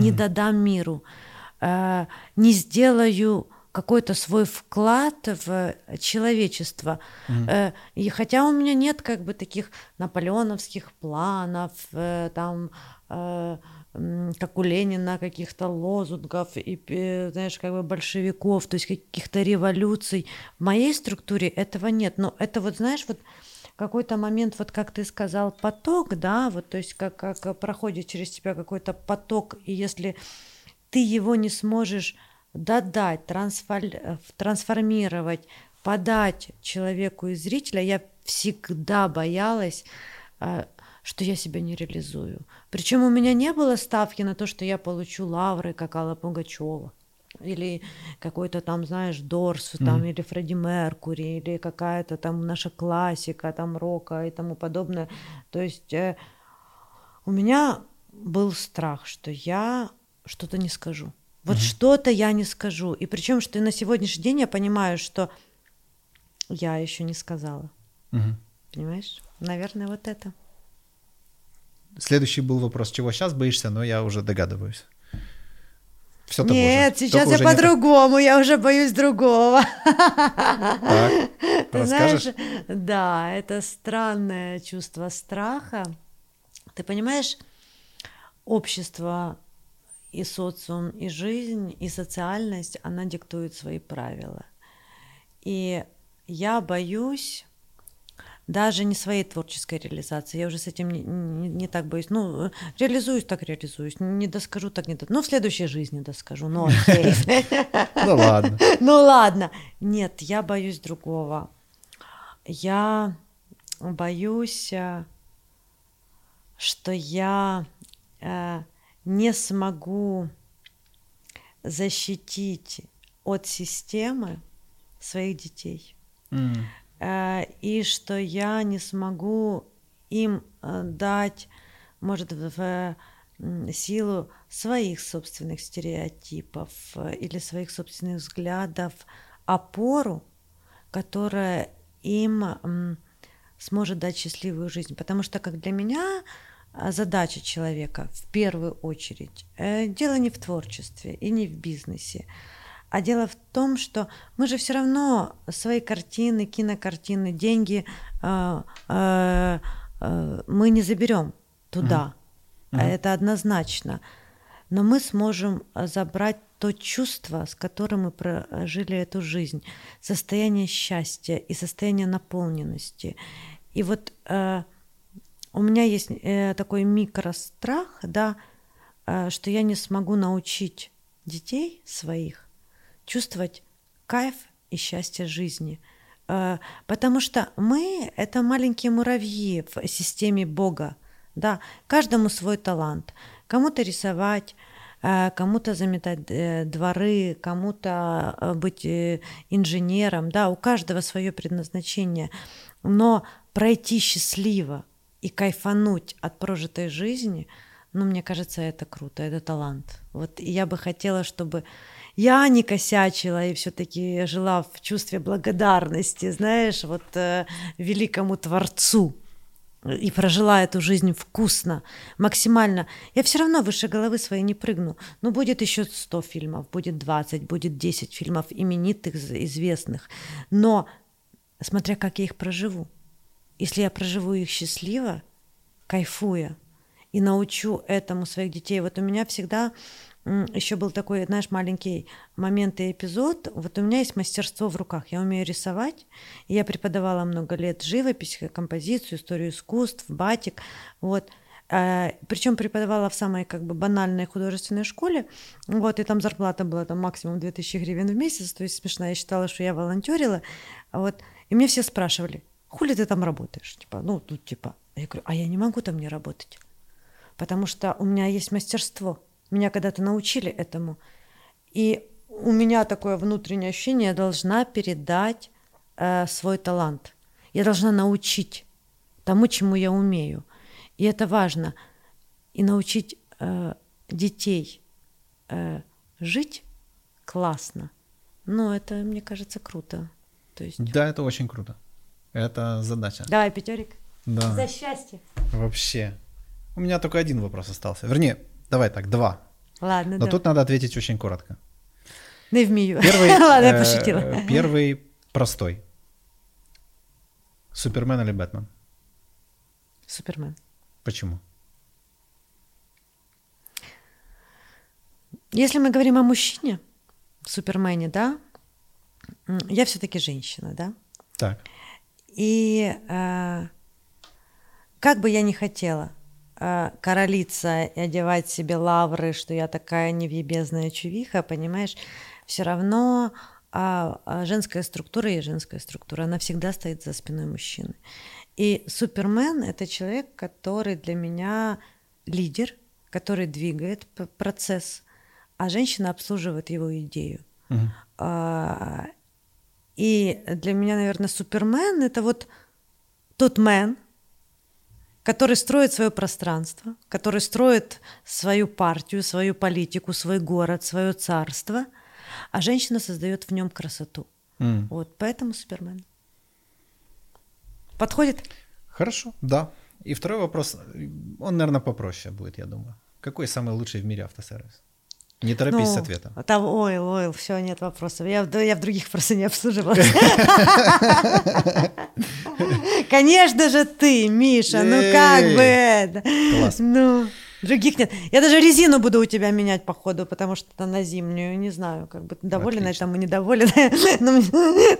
Не додам миру, э, не сделаю какой-то свой вклад в человечество. Mm-hmm. И хотя у меня нет как бы таких наполеоновских планов, э, там как у Ленина, каких-то лозунгов и, знаешь, как бы большевиков, то есть каких-то революций. В моей структуре этого нет. Но это вот, знаешь, вот какой-то момент, вот как ты сказал, поток, да, вот, то есть как, как проходит через тебя какой-то поток, и если ты его не сможешь додать, трансфор- трансформировать, подать человеку и зрителя, я всегда боялась а, что я себя не реализую. Причем у меня не было ставки на то, что я получу лавры, как Алла Пугачева или какой-то там, знаешь, Дорс, mm. там, или Фредди Меркури, или какая-то там наша классика, там, рока и тому подобное. То есть э, у меня был страх, что я что-то не скажу. Вот mm-hmm. что-то я не скажу. И причем, что на сегодняшний день я понимаю, что я еще не сказала. Mm-hmm. Понимаешь? Наверное, вот это. Следующий был вопрос, чего сейчас боишься, но я уже догадываюсь. Все Нет, же. сейчас Только я по-другому, я уже боюсь другого. Так, Ты знаешь, да, это странное чувство страха. Ты понимаешь, общество и социум, и жизнь, и социальность, она диктует свои правила. И я боюсь даже не своей творческой реализации. Я уже с этим не, не, не так боюсь. Ну, реализуюсь, так реализуюсь. Не доскажу, так не доскажу. Ну, в следующей жизни доскажу. Ну. Ну, ладно. [laughs] Ну, ладно. Нет, я боюсь другого. Я боюсь, э, что я э, не смогу защитить от системы своих детей. Mm. Э, и что я не смогу им э, дать, может, в силу своих собственных стереотипов э, или своих собственных взглядов опору, которая им сможет дать счастливую жизнь. Потому что, как для меня, задача человека в первую очередь дело не в творчестве и не в бизнесе, а дело в том, что мы же все равно свои картины, кинокартины, деньги э, э, э, мы не заберем туда. Mm-hmm. Mm-hmm. Это однозначно. Но мы сможем забрать то чувство, с которым мы прожили эту жизнь, состояние счастья и состояние наполненности. И вот э, у меня есть э, такой микрострах, да, э, что я не смогу научить детей своих чувствовать кайф и счастье жизни. Э, потому что мы — это маленькие муравьи в системе Бога. Да? Каждому свой талант. Кому-то рисовать, э, кому-то заметать э, дворы, кому-то быть инженером. Да? У каждого свое предназначение. Но пройти счастливо и кайфануть от прожитой жизни, ну, мне кажется, это круто, это талант. Вот я бы хотела, чтобы я не косячила и все-таки жила в чувстве благодарности, знаешь, вот э, великому Творцу и прожила эту жизнь вкусно, максимально. Я все равно выше головы своей не прыгну. Ну, будет еще 100 фильмов, будет 20, будет 10 фильмов именитых, известных. Но смотря как я их проживу. Если я проживу их счастливо, кайфуя, и научу этому своих детей. Вот у меня всегда еще был такой, знаешь, маленький момент и эпизод. Вот у меня есть мастерство в руках. Я умею рисовать. Я преподавала много лет живопись, композицию, историю искусств, батик. Вот. А, Причем преподавала в самой как бы банальной художественной школе. Вот, и там зарплата была там максимум 2000 гривен в месяц. То есть смешно, я считала, что я волонтерила. Вот. И мне все спрашивали, хули ты там работаешь? Типа, ну, тут типа, Я говорю, а я не могу там не работать, потому что у меня есть мастерство. Меня когда-то научили этому. И у меня такое внутреннее ощущение, я должна передать э, свой талант. Я должна научить тому, чему я умею. И это важно. И научить э, детей э, жить классно. Ну, это, мне кажется, круто. То есть... Да, это очень круто. Это задача. Давай, пятерик. Да. За счастье. Вообще. У меня только один вопрос остался. Вернее, давай так, два. Ладно, Но да. тут надо ответить очень коротко. Не вмію. Первый, [laughs] Ладно, я э, пошутила. Первый простой. Супермен или Бэтмен? Супермен. Почему? Если мы говорим о мужчине, Супермене, да, я все-таки женщина, да. Так. И э, как бы я ни хотела королиться и одевать себе лавры, что я такая невъебезная чувиха, понимаешь, все равно а, а женская структура и женская структура, она всегда стоит за спиной мужчины. И Супермен — это человек, который для меня лидер, который двигает процесс, а женщина обслуживает его идею. Мгм. А, И для меня, наверное, Супермен это вот тот мен, который строит свое пространство, который строит свою партию, свою политику, свой город, свое царство, а женщина создает в нем красоту. М. Вот поэтому Супермен. Подходит? Хорошо, да. И второй вопрос, он, наверное, попроще будет, я думаю. Какой самый лучший в мире автосервис? Не торопись с Ну, ответом. Там ойл, ойл, все, нет вопросов. Я, в- я в других просто не обслуживала. [laughs] Конечно же ты, Миша, ну как бы это? Класс. Ну, других нет. Я даже резину буду у тебя менять по ходу, потому что это на зимнюю, не знаю, как бы доволен Отлично. этому, недоволен. [laughs] Но,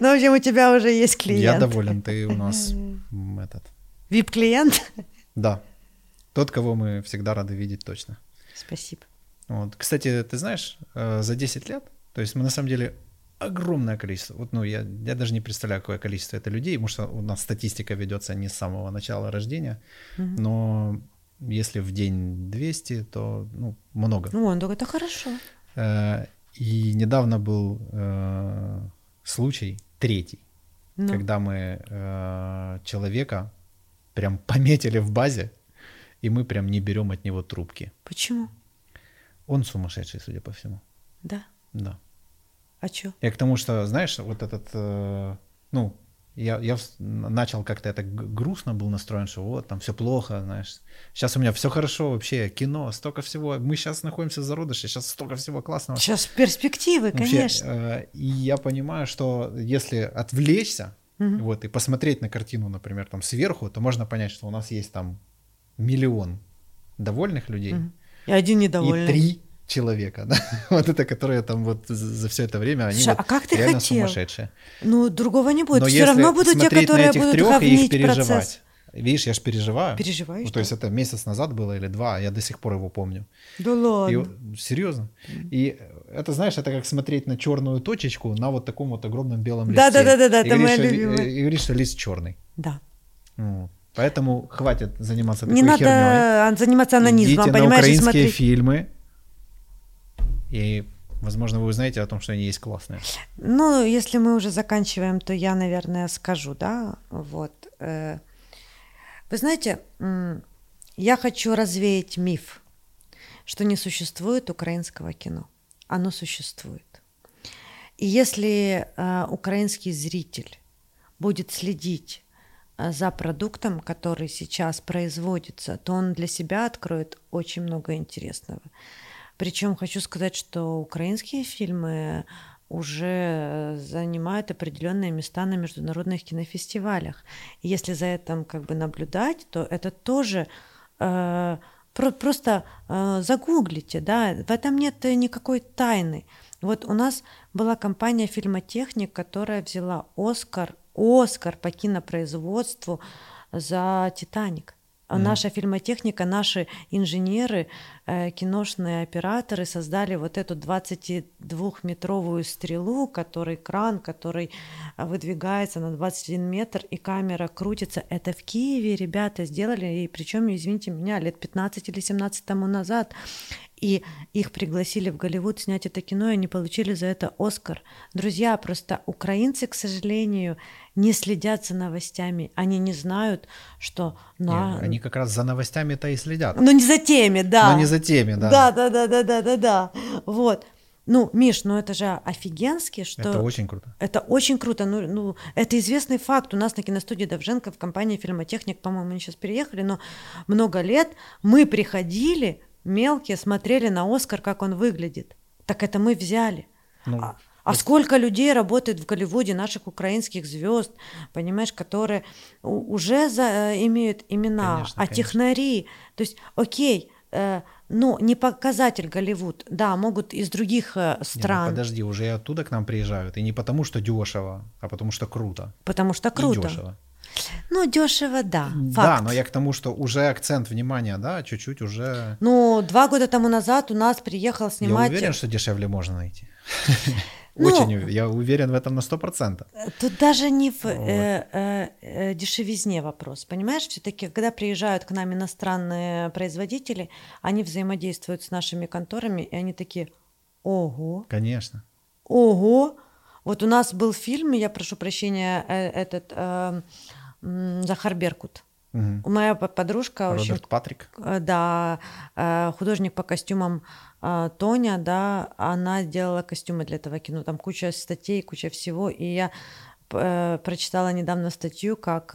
но, в общем, у тебя уже есть клиент. Я доволен, ты у нас [laughs] этот. Вип-клиент? Да. Тот, кого мы всегда рады видеть точно. Спасибо. Вот. Кстати, ты знаешь, э, за 10 лет, то есть мы на самом деле огромное количество, вот, ну, я, я даже не представляю, какое количество это людей, потому что у нас статистика ведется не с самого начала рождения, Мгм. но если в день 200, то ну, много. Ну, он только это хорошо. Э, И недавно был э, случай, третий, Ну, когда мы человека прям пометили в базе, и мы прям не берем от него трубки. Почему? Он сумасшедший, судя по всему. Да. Да. А чё? Я к тому, что, знаешь, вот этот, э, ну, я, я начал как-то это грустно был настроен, что вот, там все плохо, знаешь. Сейчас у меня все хорошо вообще, кино, столько всего. Мы сейчас находимся в зародыше, сейчас столько всего классного. Сейчас перспективы, Вообще, конечно. э, и я понимаю, что если отвлечься, Мгм. вот, и посмотреть на картину, например, там сверху, то можно понять, что у нас есть там миллион довольных людей Мгм. И один недовольный. и три человека, да, [laughs] вот это, которые там вот за, все это время, они Слушай, вот а как ты реально хотел? сумасшедшие. Ну, другого не будет. Но Все равно будут те, которые на этих будут трех и их переживать. процесс. Видишь, я же переживаю. Переживаешь, Ну, то есть это месяц назад было или два, я до сих пор его помню. Да И, ладно. вот- серьезно. И это, знаешь, это как смотреть на черную точечку на вот таком вот огромном белом листе. Да-да-да-да-да, И это говоришь, моя ли- любимая. И говоришь, что лист черный. Да. Ну, Поэтому хватит заниматься Не такой надо херней. заниматься анонизмом, Идите на понимаешь, и украинские смотреть. фильмы, и, возможно, вы узнаете о том, что они есть классные. Ну, если мы уже заканчиваем, то я, наверное, скажу, да, вот. э, Вы знаете, я хочу развеять миф, что не существует украинского кино. Оно существует. И если э, украинский зритель будет следить за продуктом, который сейчас производится, то он для себя откроет очень много интересного. Причем хочу сказать, что украинские фильмы уже занимают определенные места на международных кинофестивалях. И если за этим как бы наблюдать, то это тоже э, про- просто э, загуглите, да, в этом нет э, никакой тайны. Вот у нас была компания «Фильмотехник», которая взяла Оскар, Оскар по кинопроизводству за «Титаник». А Наша фильмотехника, наши инженеры, киношные операторы создали вот эту 22-метровую стрелу, который кран, который э, выдвигается на 21 метр, и камера крутится. Это в Киеве ребята сделали, и причем, извините меня, лет 15 или 17 тому назад и их пригласили в Голливуд снять это кино, и они получили за это Оскар. Друзья, просто украинцы, к сожалению, не следят за новостями, они не знают, что... На... Нет, они как раз за новостями-то и следят. Ну не за теми, да. Но не за теми, да. Да, да, да, да, да, да, да. Вот. Ну, Миш, ну это же офигенски, что... Это очень круто. Это очень круто. Ну, ну, это известный факт. У нас на киностудии Довженко в компании «Фильмотехник», по-моему, они сейчас переехали, но много лет мы приходили, мелкие смотрели на Оскар, как он выглядит. Так это мы взяли. Ну, а, а сколько людей работает в Голливуде, наших украинских звезд, понимаешь, которые уже за, э, имеют имена, конечно, а конечно. технари, то есть, окей, э, ну, не показатель Голливуд, да, могут из других э, стран. Не, ну, подожди, уже и оттуда к нам приезжают, и не потому что дешево, а потому что круто. Потому что круто. И дешево. Ну, дешево, да. Факт. Да, но я к тому, что уже акцент внимания, да, чуть-чуть уже. Ну, два года тому назад у нас приехал снимать. Я уверен, что дешевле можно найти. [laughs] Ну, Очень, я уверен в этом на сто процентов. Тут даже не в э, э, э, дешевизне вопрос, понимаешь? Все-таки, когда приезжают к нам иностранные производители, они взаимодействуют с нашими конторами, и они такие, ого. Конечно. Ого. Вот у нас был фильм, я прошу прощения, э, этот э, Захар Беркут. Угу. Моя подружка... Роберт очень, Патрик. Э, да, э, художник по костюмам э, Тоня, да, она делала костюмы для этого кино. Там куча статей, куча всего. И я прочитала недавно статью, как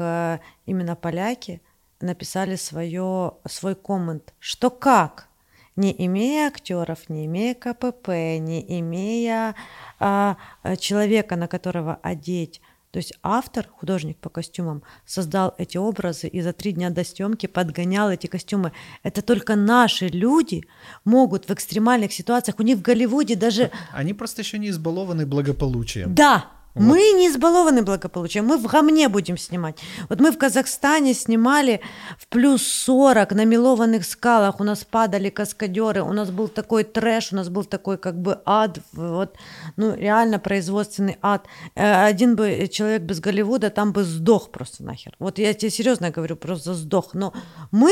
именно поляки написали свое, свой коммент, что как, не имея актеров, не имея КПП, не имея а, человека, на которого одеть то есть автор, художник по костюмам, создал эти образы и за три дня до съемки подгонял эти костюмы. Это только наши люди могут в экстремальных ситуациях. У них в Голливуде даже... Они просто еще не избалованы благополучием. Да, вот. Мы не избалованы благополучием, мы в гамне будем снимать. Вот мы в Казахстане снимали в плюс 40 на мелованных скалах, у нас падали каскадеры, у нас был такой трэш, у нас был такой как бы ад, вот, ну реально производственный ад. Э, один бы человек без Голливуда там бы сдох просто нахер. Вот я тебе серьезно говорю, просто сдох. Но мы,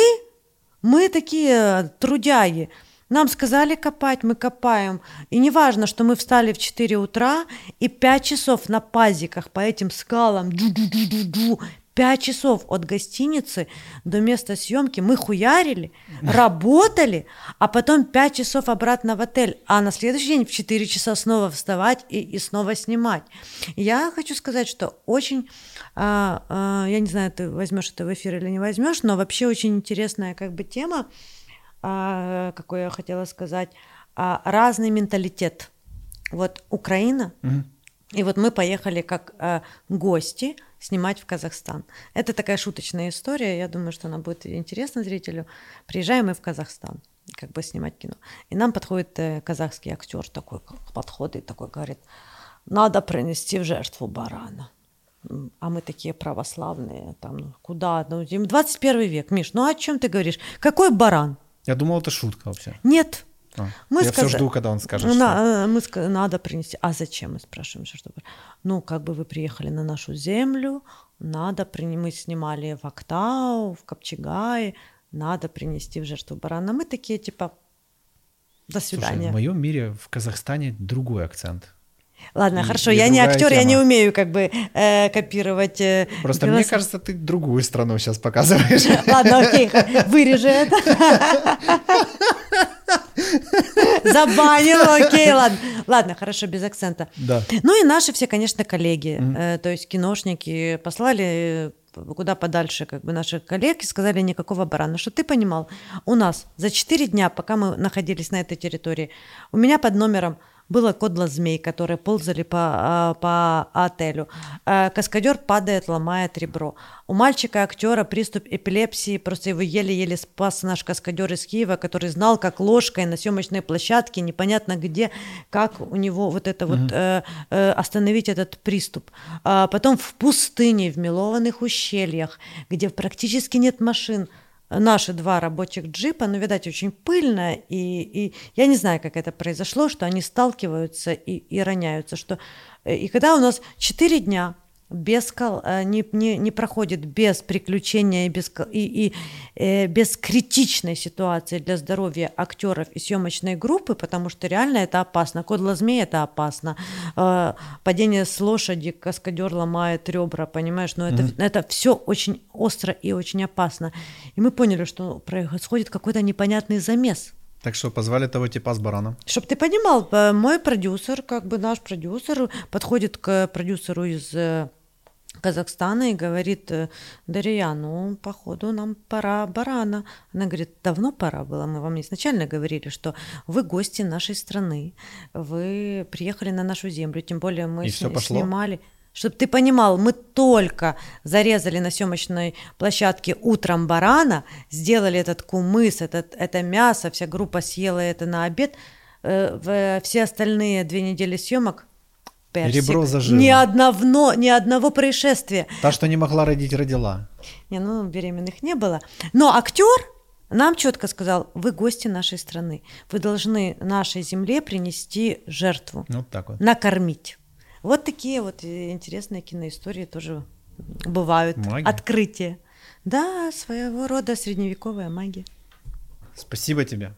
мы такие трудяги, нам сказали копать, мы копаем. И не важно, что мы встали в 4 утра и 5 часов на пазиках по этим скалам, ду-ду-ду-ду-ду, 5 часов от гостиницы до места съемки мы хуярили, работали, а потом 5 часов обратно в отель, а на следующий день в 4 часа снова вставать и, и снова снимать. Я хочу сказать, что очень, а, а, я не знаю, ты возьмешь это в эфир или не возьмешь, но вообще очень интересная как бы тема, а, какое я хотела сказать, а, разный менталитет. Вот Украина, угу. и вот мы поехали как а, гости снимать в Казахстан. Это такая шуточная история, я думаю, что она будет интересна зрителю. Приезжаем мы в Казахстан, как бы снимать кино. И нам подходит э, казахский актер такой, подходит такой, говорит, надо принести в жертву барана. А мы такие православные, там, ну, куда? Ну, 21 век, Миш, ну о чем ты говоришь? Какой баран? Я думал, это шутка вообще. Нет. А, мы я сказ... все жду, когда он скажет. На, что... Э, мы ск... Надо принести. А зачем? Мы спрашиваем, что Ну, как бы вы приехали на нашу землю, надо принести. Мы снимали в Актау, в Копчегае, надо принести в жертву барана. Мы такие типа. До свидания. Слушай, в моем мире в Казахстане другой акцент. Ладно, и, хорошо, и я не актер, тема. я не умею как бы э, копировать. Э, Просто голос... мне кажется, ты другую страну сейчас показываешь. [laughs] Ладно, окей, вырежи это. [laughs] Забанил, окей, ладно. Ладно, хорошо, без акцента. Да. Ну и наши все, конечно, коллеги, mm-hmm. э, то есть киношники, послали куда подальше как бы наших коллег и сказали никакого барана. Что ты понимал, у нас за 4 дня, пока мы находились на этой территории, у меня под номером было кодло змей, которые ползали по, а, по отелю. А, каскадер падает, ломает ребро. У мальчика-актера приступ эпилепсии, просто его еле-еле спас наш каскадер из Киева, который знал, как ложкой на съемочной площадке, непонятно где, как у него вот это mm-hmm. вот э, э, остановить этот приступ. А потом в пустыне, в мелованных ущельях, где практически нет машин, наши два рабочих джипа, ну, видать, очень пыльно, и, и я не знаю, как это произошло, что они сталкиваются и, и роняются, что... Э, и когда у нас четыре дня без, э, не, не, не проходит без приключения и без, и, и, э, без критичной ситуации для здоровья актеров и съемочной группы, потому что реально это опасно. Кодла змея это опасно. Э, падение с лошади, каскадер ломает ребра, понимаешь? Но это, mm-hmm. это все очень остро и очень опасно. И мы поняли, что происходит какой-то непонятный замес. Так что позвали того типа с бараном. Чтоб ты понимал, э, мой продюсер, как бы наш продюсер, подходит к продюсеру из э, Казахстана и говорит, э, Дарья, ну, походу, нам пора барана. Она говорит, давно пора было, мы вам изначально говорили, что вы гости нашей страны, вы приехали на нашу землю, тем более мы и с- снимали. Чтобы ты понимал, мы только зарезали на съемочной площадке утром барана, сделали этот кумыс, этот, это мясо, вся группа съела это на обед. Э, все остальные две недели съемок персик. Ребро зажило. Ни одного, ни одного происшествия. Та, что не могла родить, родила. Не, ну, беременных не было. Но актер нам четко сказал, вы гости нашей страны. Вы должны нашей земле принести жертву. Вот так вот. Накормить. Вот такие вот интересные киноистории тоже бывают. Магия. Открытие. Да, своего рода средневековая магия. Спасибо тебе.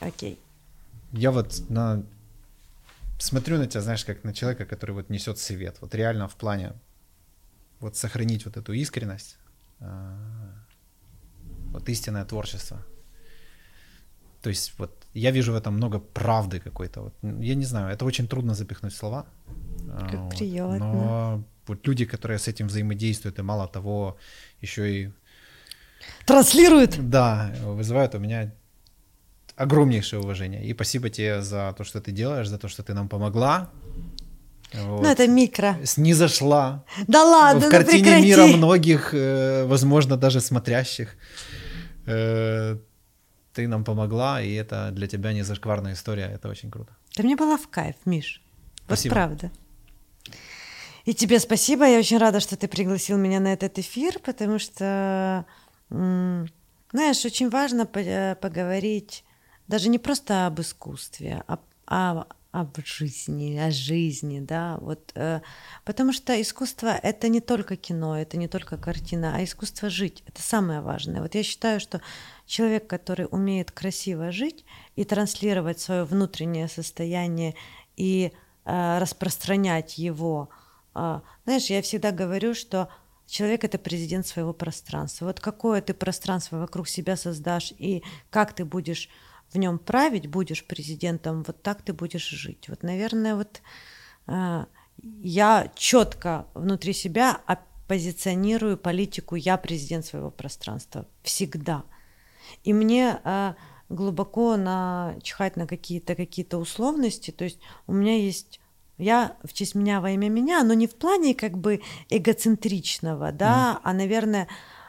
Окей. Я вот на смотрю на тебя, знаешь, как на человека, который вот несет свет. Вот реально в плане вот сохранить вот эту искренность, а, вот истинное творчество. То есть вот я вижу в этом много правды какой-то. Вот, я не знаю, это очень трудно запихнуть в слова. А, как вот, приятно. Но вот люди, которые с этим взаимодействуют, и мало того, еще и транслируют. Да, вызывают у меня огромнейшее уважение. И спасибо тебе за то, что ты делаешь, за то, что ты нам помогла. Вот. Ну, это микро. Снизошла. Да ладно, В ну картине прекрати. мира многих, э, возможно, даже смотрящих. Э, ты нам помогла, и это для тебя не зашкварная история, это очень круто. Да мне было в кайф, Миш. Спасибо. Вот правда. И тебе спасибо, я очень рада, что ты пригласил меня на этот эфир, потому что, знаешь, очень важно э, поговорить даже не просто об искусстве, а, а об жизни, о жизни, да, вот, э, потому что искусство — это не только кино, это не только картина, а искусство жить — это самое важное. Вот я считаю, что человек, который умеет красиво жить и транслировать свое внутреннее состояние и э, распространять его, э, знаешь, я всегда говорю, что Человек это президент своего пространства. Вот какое ты пространство вокруг себя создашь и как ты будешь в нем править будешь президентом, вот так ты будешь жить. Вот, наверное, вот э, я четко внутри себя позиционирую политику «я президент своего пространства» всегда. И мне э, глубоко начихать на какие-то какие-то условности, то есть у меня есть я в честь меня во имя меня, но не в плане как бы эгоцентричного, да, mm. а, наверное,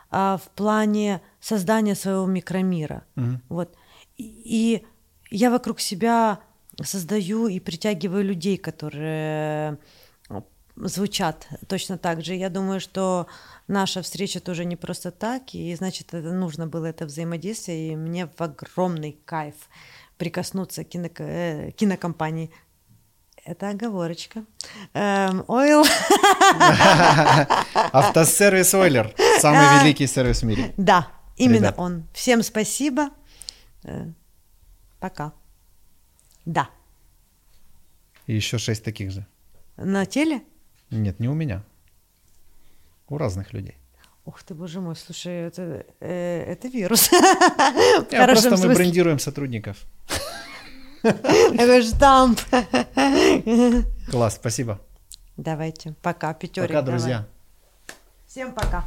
а, в плане создания своего микромира. Mm. Вот. И я вокруг себя создаю и притягиваю людей, которые э, звучат точно так же. Я думаю, что наша встреча тоже не просто так, и значит, это нужно было это взаимодействие, и мне в огромный кайф прикоснуться к кино, э, кинокомпании. Это оговорочка. Эм, ойл. [laughs] Автосервис Ойлер. Самый великий сервис в мире. Да, именно он. Всем спасибо. Э, пока. Да. И еще шесть таких же. На теле? Нет, не у меня. У разных людей. Ух ты, боже мой, слушай, это, э, это вирус. [laughs] Я просто мы брендируем сотрудников. [laughs] Такой штамп. Класс, спасибо. Давайте, пока, пятерик. Пока, друзья. Всем пока.